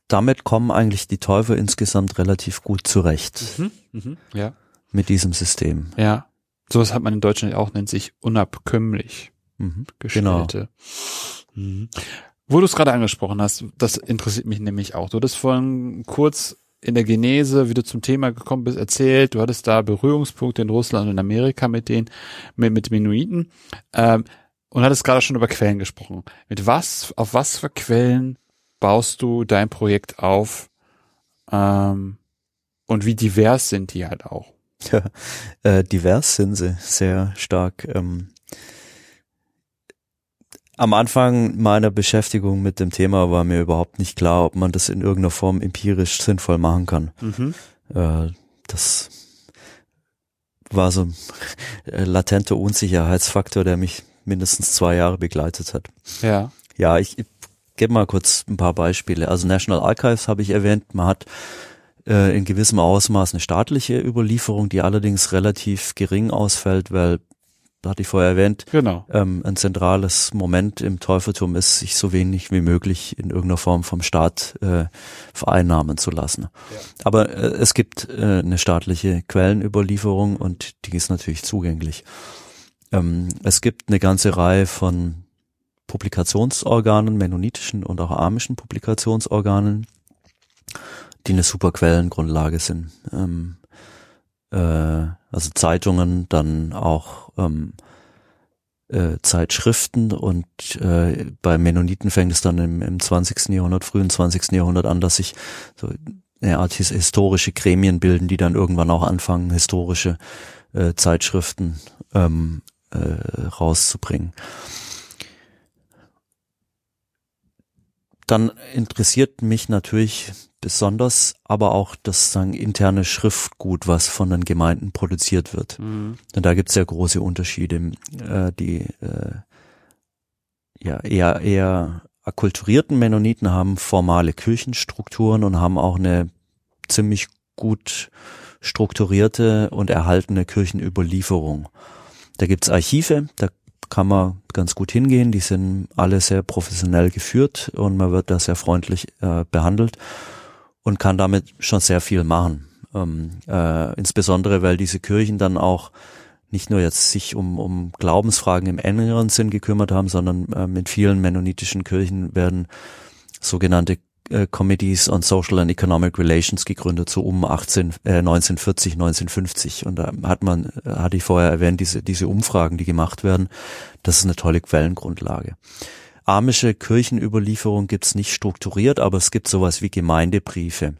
Speaker 2: damit kommen eigentlich die Täufer insgesamt relativ gut zurecht. Mhm,
Speaker 1: mh, ja.
Speaker 2: Mit diesem System.
Speaker 1: Ja. Sowas hat man in Deutschland auch, nennt sich unabkömmlich mhm, gestellte. Genau. Mhm. Wo du es gerade angesprochen hast, das interessiert mich nämlich auch. Du hattest vorhin kurz in der Genese, wie du zum Thema gekommen bist, erzählt. Du hattest da Berührungspunkte in Russland und Amerika mit den, mit, mit Mennoniten. Ähm, und hattest gerade schon über Quellen gesprochen. Mit was, auf was für Quellen baust du dein Projekt auf? Ähm, und wie divers sind die halt auch?
Speaker 2: Ja, äh, divers sind sie sehr stark. Ähm, am Anfang meiner Beschäftigung mit dem Thema war mir überhaupt nicht klar, ob man das in irgendeiner Form empirisch sinnvoll machen kann. Mhm. Äh, das war so ein latenter Unsicherheitsfaktor, der mich mindestens zwei Jahre begleitet hat.
Speaker 1: Ja.
Speaker 2: Ja, ich, ich gebe mal kurz ein paar Beispiele. Also National Archives habe ich erwähnt. Man hat äh, in gewissem Ausmaß eine staatliche Überlieferung, die allerdings relativ gering ausfällt, weil hatte ich vorher erwähnt,
Speaker 1: genau.
Speaker 2: ähm, ein zentrales Moment im Teufeltum ist, sich so wenig wie möglich in irgendeiner Form vom Staat äh, vereinnahmen zu lassen. Ja. Aber äh, es gibt äh, eine staatliche Quellenüberlieferung und die ist natürlich zugänglich. Ähm, es gibt eine ganze Reihe von Publikationsorganen, mennonitischen und auch amischen Publikationsorganen, die eine super Quellengrundlage sind. Ähm, äh, also Zeitungen, dann auch ähm, äh, Zeitschriften und äh, bei Mennoniten fängt es dann im, im 20. Jahrhundert, frühen 20. Jahrhundert an, dass sich so eine Art historische Gremien bilden, die dann irgendwann auch anfangen, historische äh, Zeitschriften ähm, äh, rauszubringen. Dann interessiert mich natürlich besonders, aber auch das sagen, interne Schriftgut, was von den Gemeinden produziert wird. Mhm. Denn da gibt es ja große Unterschiede. Äh, die äh, ja eher eher akkulturierten Mennoniten haben formale Kirchenstrukturen und haben auch eine ziemlich gut strukturierte und erhaltene Kirchenüberlieferung. Da gibt's Archive, da kann man ganz gut hingehen. Die sind alle sehr professionell geführt und man wird da sehr freundlich äh, behandelt und kann damit schon sehr viel machen. Ähm, äh, insbesondere, weil diese Kirchen dann auch nicht nur jetzt sich um, um Glaubensfragen im engeren Sinn gekümmert haben, sondern äh, mit vielen mennonitischen Kirchen werden sogenannte äh, Committees on Social and Economic Relations gegründet, so um 18, äh, 1940, 1950. Und da hat man, äh, hatte ich vorher erwähnt, diese, diese Umfragen, die gemacht werden, das ist eine tolle Quellengrundlage. Amische Kirchenüberlieferung gibt's nicht strukturiert, aber es gibt sowas wie Gemeindebriefe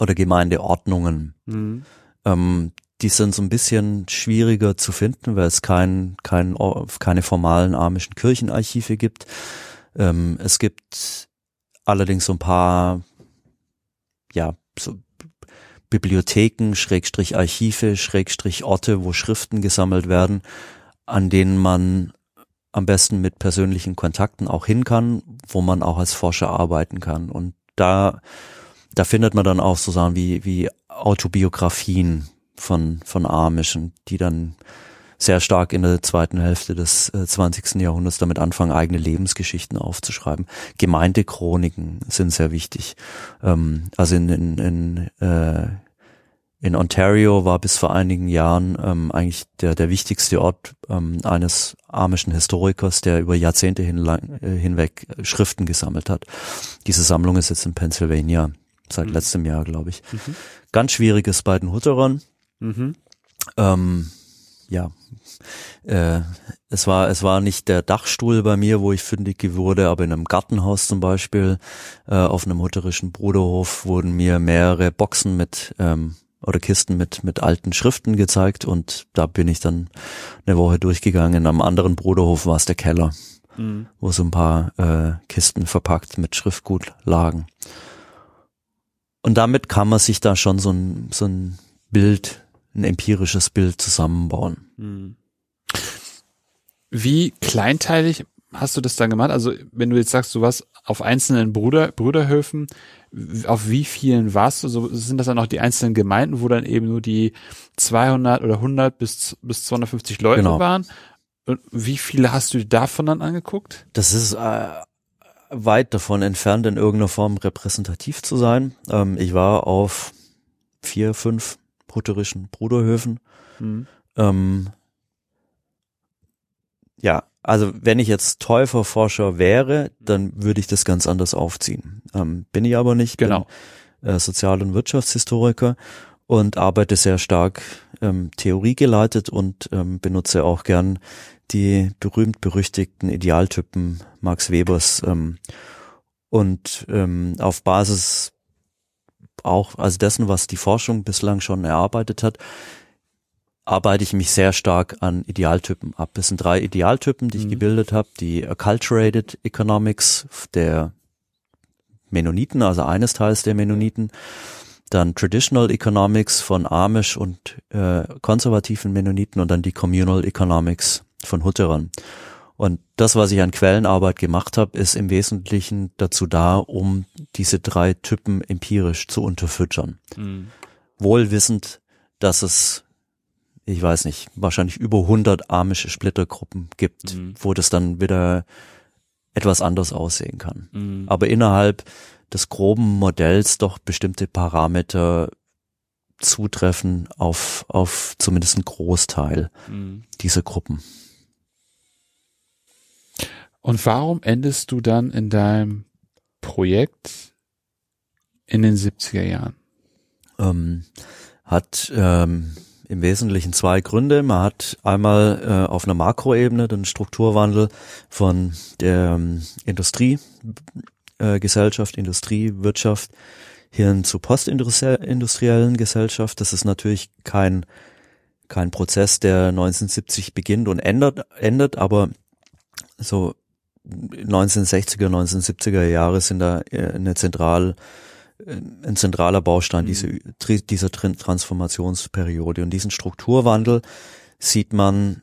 Speaker 2: oder Gemeindeordnungen. Mhm. Ähm, die sind so ein bisschen schwieriger zu finden, weil es kein, kein, keine formalen amischen Kirchenarchive gibt. Ähm, es gibt allerdings so ein paar, ja, so Bibliotheken, Schrägstrich Archive, Schrägstrich Orte, wo Schriften gesammelt werden, an denen man am besten mit persönlichen Kontakten auch hin kann, wo man auch als Forscher arbeiten kann. Und da, da findet man dann auch so Sachen wie, wie Autobiografien von, von Amischen, die dann sehr stark in der zweiten Hälfte des äh, 20. Jahrhunderts damit anfangen, eigene Lebensgeschichten aufzuschreiben. Gemeindechroniken sind sehr wichtig. Ähm, also in, in, in, äh, in Ontario war bis vor einigen Jahren ähm, eigentlich der, der wichtigste Ort ähm, eines amischen Historikers, der über Jahrzehnte hinlang, äh, hinweg Schriften gesammelt hat. Diese Sammlung ist jetzt in Pennsylvania seit mhm. letztem Jahr, glaube ich. Mhm. Ganz schwieriges bei den Hutterern. Mhm. Ähm, ja, äh, es war es war nicht der Dachstuhl bei mir, wo ich fündig wurde, aber in einem Gartenhaus zum Beispiel äh, auf einem hutterischen Bruderhof wurden mir mehrere Boxen mit ähm, oder Kisten mit mit alten Schriften gezeigt und da bin ich dann eine Woche durchgegangen. Am anderen Bruderhof war es der Keller, mhm. wo so ein paar äh, Kisten verpackt mit Schriftgut lagen. Und damit kann man sich da schon so ein so ein Bild ein empirisches Bild zusammenbauen. Hm.
Speaker 1: Wie kleinteilig hast du das dann gemacht? Also wenn du jetzt sagst, du warst auf einzelnen Bruder, Bruderhöfen, auf wie vielen warst du? So, sind das dann auch die einzelnen Gemeinden, wo dann eben nur die 200 oder 100 bis, bis 250 Leute genau. waren? Und wie viele hast du davon dann angeguckt?
Speaker 2: Das ist äh, weit davon entfernt, in irgendeiner Form repräsentativ zu sein. Ähm, ich war auf vier, fünf brutterischen Bruderhöfen. Mhm. Ähm, ja, also wenn ich jetzt Täuferforscher wäre, dann würde ich das ganz anders aufziehen. Ähm, bin ich aber nicht.
Speaker 1: Genau.
Speaker 2: Bin, äh, Sozial- und Wirtschaftshistoriker und arbeite sehr stark ähm, theoriegeleitet und ähm, benutze auch gern die berühmt-berüchtigten Idealtypen Max Webers ähm, und ähm, auf Basis auch, also dessen, was die Forschung bislang schon erarbeitet hat, arbeite ich mich sehr stark an Idealtypen ab. Es sind drei Idealtypen, die ich mhm. gebildet habe. Die Acculturated Economics der Mennoniten, also eines Teils der Mennoniten. Dann Traditional Economics von Amish und äh, konservativen Mennoniten und dann die Communal Economics von Hutterern. Und das, was ich an Quellenarbeit gemacht habe, ist im Wesentlichen dazu da, um diese drei Typen empirisch zu unterfüttern. Mhm. Wohl wissend, dass es, ich weiß nicht, wahrscheinlich über 100 amische Splittergruppen gibt, mhm. wo das dann wieder etwas anders aussehen kann. Mhm. Aber innerhalb des groben Modells doch bestimmte Parameter zutreffen auf, auf zumindest einen Großteil mhm. dieser Gruppen.
Speaker 1: Und warum endest du dann in deinem Projekt in den 70er Jahren?
Speaker 2: Ähm, hat ähm, im Wesentlichen zwei Gründe. Man hat einmal äh, auf einer Makroebene den Strukturwandel von der ähm, Industriegesellschaft, äh, Industriewirtschaft hin zu postindustriellen Gesellschaft. Das ist natürlich kein kein Prozess, der 1970 beginnt und ändert, ändert, aber so 1960er, 1970er Jahre sind da äh, eine zentral, äh, ein zentraler Baustein mhm. diese, dieser Transformationsperiode. Und diesen Strukturwandel sieht man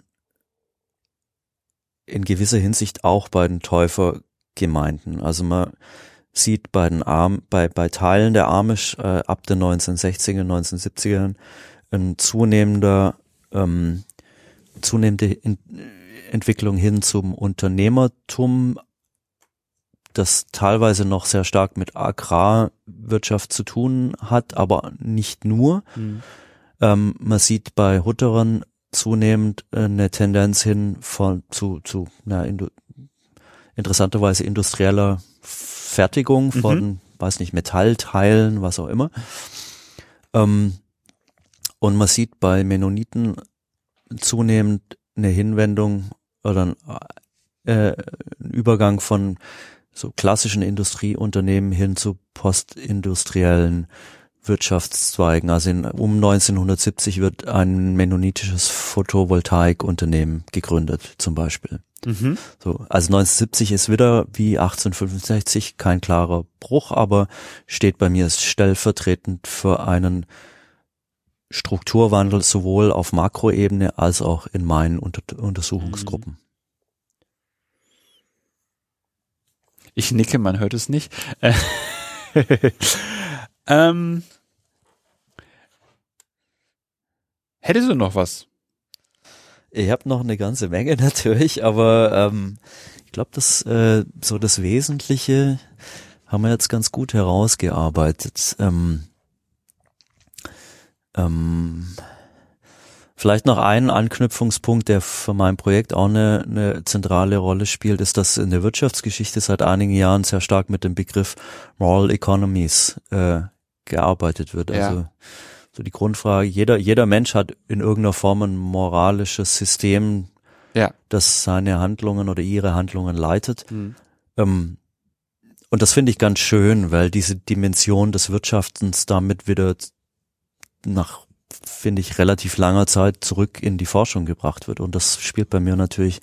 Speaker 2: in gewisser Hinsicht auch bei den Täufergemeinden. Also man sieht bei den Arm, bei, bei Teilen der Amish äh, ab den 1960er, 1970ern ein zunehmender, ähm, zunehmende in, Entwicklung hin zum Unternehmertum, das teilweise noch sehr stark mit Agrarwirtschaft zu tun hat, aber nicht nur. Mhm. Ähm, man sieht bei Hutterern zunehmend eine Tendenz hin von zu zu na, indu interessanterweise industrieller Fertigung von, mhm. weiß nicht, Metallteilen, was auch immer. Ähm, und man sieht bei Mennoniten zunehmend eine Hinwendung oder ein, äh, ein Übergang von so klassischen Industrieunternehmen hin zu postindustriellen Wirtschaftszweigen. Also in, um 1970 wird ein mennonitisches Photovoltaikunternehmen gegründet, zum Beispiel. Mhm. So, also 1970 ist wieder wie 1865 kein klarer Bruch, aber steht bei mir stellvertretend für einen Strukturwandel sowohl auf Makroebene als auch in meinen Unter Untersuchungsgruppen.
Speaker 1: Ich nicke, man hört es nicht. Äh, ähm, hättest du noch was?
Speaker 2: Ich habe noch eine ganze Menge natürlich, aber ähm, ich glaube, das äh, so das Wesentliche haben wir jetzt ganz gut herausgearbeitet. Ähm, ähm, vielleicht noch ein Anknüpfungspunkt, der für mein Projekt auch eine, eine zentrale Rolle spielt, ist, dass in der Wirtschaftsgeschichte seit einigen Jahren sehr stark mit dem Begriff Moral Economies äh, gearbeitet wird.
Speaker 1: Ja.
Speaker 2: Also so die Grundfrage, jeder, jeder Mensch hat in irgendeiner Form ein moralisches System,
Speaker 1: Ja.
Speaker 2: das seine Handlungen oder ihre Handlungen leitet.
Speaker 1: Mhm.
Speaker 2: Ähm, und das finde ich ganz schön, weil diese Dimension des Wirtschaftens damit wieder nach, finde ich, relativ langer Zeit zurück in die Forschung gebracht wird. Und das spielt bei mir natürlich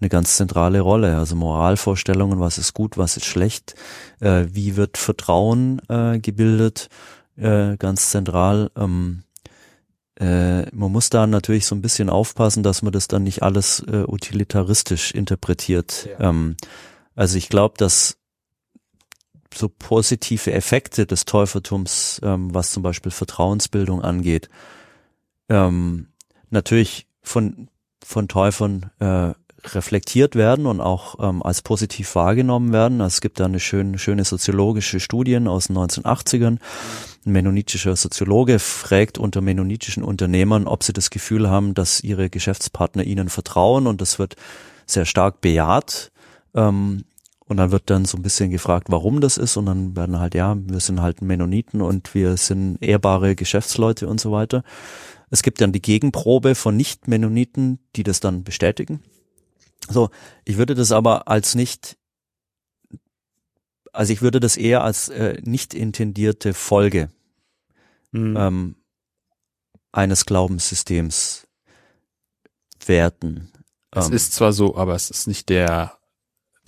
Speaker 2: eine ganz zentrale Rolle. Also Moralvorstellungen, was ist gut, was ist schlecht, äh, wie wird Vertrauen äh, gebildet, äh, ganz zentral. Ähm, äh, man muss da natürlich so ein bisschen aufpassen, dass man das dann nicht alles äh, utilitaristisch interpretiert.
Speaker 1: Ja.
Speaker 2: Ähm, also ich glaube, dass so positive Effekte des Täufertums, ähm, was zum Beispiel Vertrauensbildung angeht, ähm, natürlich von, von Täufern äh, reflektiert werden und auch ähm, als positiv wahrgenommen werden. Also es gibt da eine schöne, schöne soziologische Studien aus den 1980ern. Ein mennonitischer Soziologe fragt unter mennonitischen Unternehmern, ob sie das Gefühl haben, dass ihre Geschäftspartner ihnen vertrauen und das wird sehr stark bejaht. Ähm, und dann wird dann so ein bisschen gefragt, warum das ist und dann werden halt, ja, wir sind halt Mennoniten und wir sind ehrbare Geschäftsleute und so weiter. Es gibt dann die Gegenprobe von Nicht-Mennoniten, die das dann bestätigen. So, ich würde das aber als nicht, also ich würde das eher als äh, nicht intendierte Folge
Speaker 1: Mhm.
Speaker 2: ähm, eines Glaubenssystems werten.
Speaker 1: es
Speaker 2: Ähm,
Speaker 1: ist zwar so, aber es ist nicht der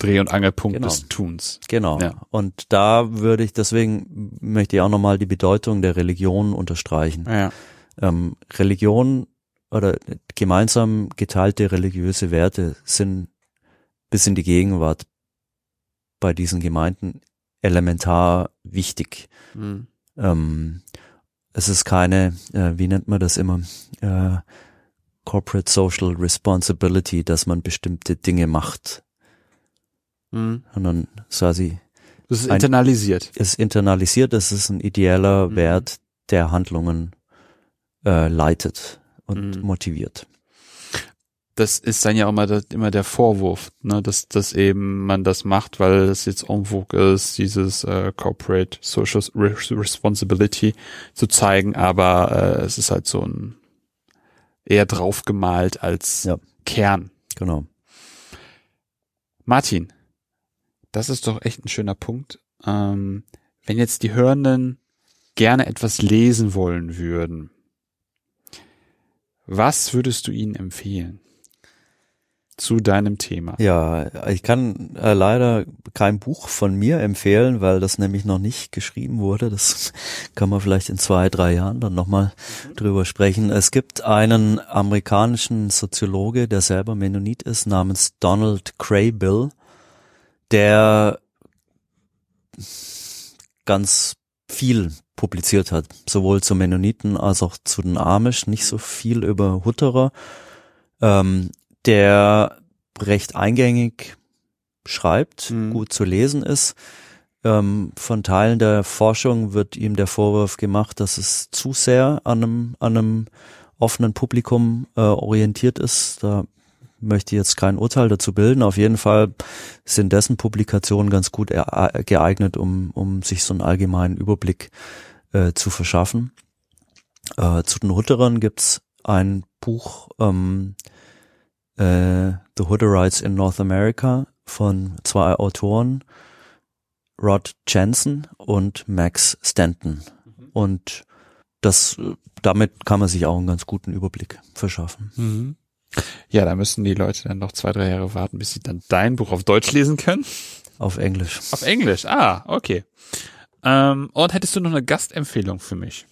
Speaker 1: Dreh- und Angelpunkt
Speaker 2: Genau.
Speaker 1: des Tuns.
Speaker 2: Genau.
Speaker 1: Ja.
Speaker 2: Und da würde ich, deswegen möchte ich auch nochmal die Bedeutung der Religion unterstreichen.
Speaker 1: Ja.
Speaker 2: Ähm, Religion oder gemeinsam geteilte religiöse Werte sind bis in die Gegenwart bei diesen Gemeinden elementar wichtig.
Speaker 1: Mhm.
Speaker 2: Ähm, es ist keine, äh, wie nennt man das immer, äh, Corporate Social Responsibility, dass man bestimmte Dinge macht,
Speaker 1: Mhm.
Speaker 2: sondern quasi
Speaker 1: Das ist
Speaker 2: Ein-
Speaker 1: internalisiert.
Speaker 2: ist internalisiert, es ist ein ideeller
Speaker 1: Mhm.
Speaker 2: Wert, der Handlungen äh, leitet und
Speaker 1: Mhm.
Speaker 2: motiviert.
Speaker 1: Das ist dann ja auch immer, der- immer der Vorwurf, ne, dass, dass eben man das macht, weil es jetzt en vogue ist, dieses äh, Corporate Social Re Responsibility zu zeigen, aber äh, es ist halt so ein eher draufgemalt als
Speaker 2: Ja.
Speaker 1: Kern.
Speaker 2: Genau.
Speaker 1: Martin, das ist doch echt ein schöner Punkt. Ähm, wenn jetzt die Hörenden gerne etwas lesen wollen würden, was würdest du ihnen empfehlen zu deinem Thema?
Speaker 2: Ja, ich kann äh, leider kein Buch von mir empfehlen, weil das nämlich noch nicht geschrieben wurde. Das kann man vielleicht in zwei, drei Jahren dann nochmal drüber sprechen. Es gibt einen amerikanischen Soziologe, der selber Mennonit ist, namens Donald Craybill, der ganz viel publiziert hat, sowohl zu Mennoniten als auch zu den Amish, nicht so viel über Hutterer, ähm, der recht eingängig schreibt,
Speaker 1: Mhm.
Speaker 2: gut zu lesen ist. Ähm, von Teilen der Forschung wird ihm der Vorwurf gemacht, dass es zu sehr an einem, an einem offenen Publikum äh, orientiert ist. Da möchte jetzt kein Urteil dazu bilden. Auf jeden Fall sind dessen Publikationen ganz gut geeignet, um, um sich so einen allgemeinen Überblick äh, zu verschaffen. Äh, zu den Hutterern gibt's ein Buch, ähm, äh, The Hutterites in North America von zwei Autoren, Rod Jensen und Max Stanton. Und das, äh, damit kann man sich auch einen ganz guten Überblick verschaffen.
Speaker 1: Mhm. Ja, da müssen die Leute dann noch zwei, drei Jahre warten, bis sie dann dein Buch auf Deutsch lesen können.
Speaker 2: Auf Englisch.
Speaker 1: Auf Englisch, ah, okay. Ähm, und hättest du noch eine Gastempfehlung für mich?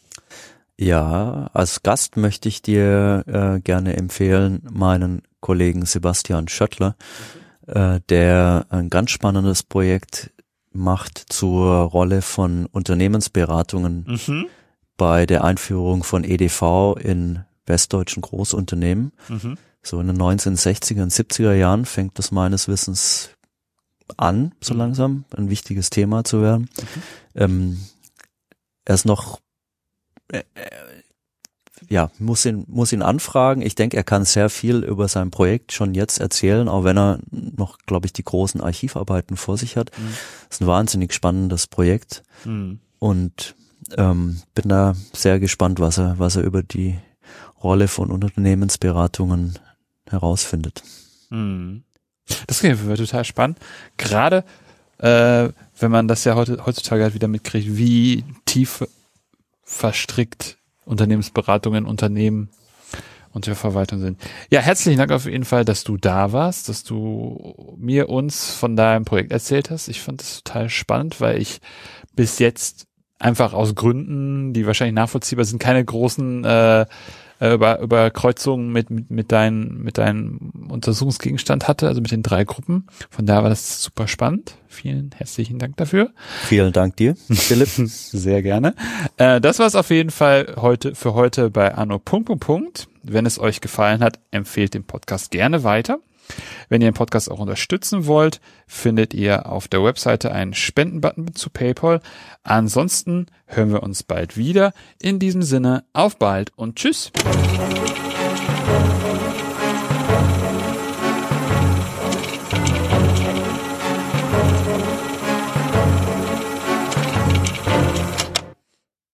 Speaker 2: Ja, als Gast möchte ich dir äh, gerne empfehlen, meinen Kollegen Sebastian Schöttler. äh, der ein ganz spannendes Projekt macht zur Rolle von Unternehmensberatungen
Speaker 1: Mhm.
Speaker 2: bei der Einführung von EDV in westdeutschen Großunternehmen.
Speaker 1: Mhm.
Speaker 2: So in den 1960er und 70er Jahren fängt das meines Wissens an, so
Speaker 1: Mhm.
Speaker 2: langsam ein wichtiges Thema zu werden. Ähm, er ist noch, äh, äh, ja, muss ihn, muss ihn anfragen. Ich denke, er kann sehr viel über sein Projekt schon jetzt erzählen, auch wenn er noch, glaube ich, die großen Archivarbeiten vor sich hat.
Speaker 1: Mhm.
Speaker 2: Das ist ein wahnsinnig spannendes Projekt
Speaker 1: Mhm.
Speaker 2: und ähm, bin da sehr gespannt, was er, was er über die Rolle von Unternehmensberatungen herausfindet.
Speaker 1: Mhm. Das für total spannend. Gerade äh, wenn man das ja heute, heutzutage halt wieder mitkriegt, wie tief verstrickt Unternehmensberatungen, Unternehmen und der Verwaltung sind. Ja, herzlichen Dank auf jeden Fall, dass du da warst, dass du mir uns von deinem Projekt erzählt hast. Ich fand das total spannend, weil ich bis jetzt einfach aus Gründen, die wahrscheinlich nachvollziehbar sind, keine großen äh, äh, über, Überkreuzungen mit, mit, mit, dein, mit deinem Untersuchungsgegenstand hatte, also mit den drei Gruppen. Von daher war das super spannend. Vielen herzlichen Dank dafür.
Speaker 2: Vielen Dank dir, Philipp.
Speaker 1: Sehr gerne. Äh, das war es auf jeden Fall heute für heute bei Anno Punkt, Punkt, Punkt. Wenn es euch gefallen hat, empfehlt den Podcast gerne weiter. Wenn ihr den Podcast auch unterstützen wollt, findet ihr auf der Webseite einen Spendenbutton zu PayPal. Ansonsten hören wir uns bald wieder. In diesem Sinne, auf bald und tschüss.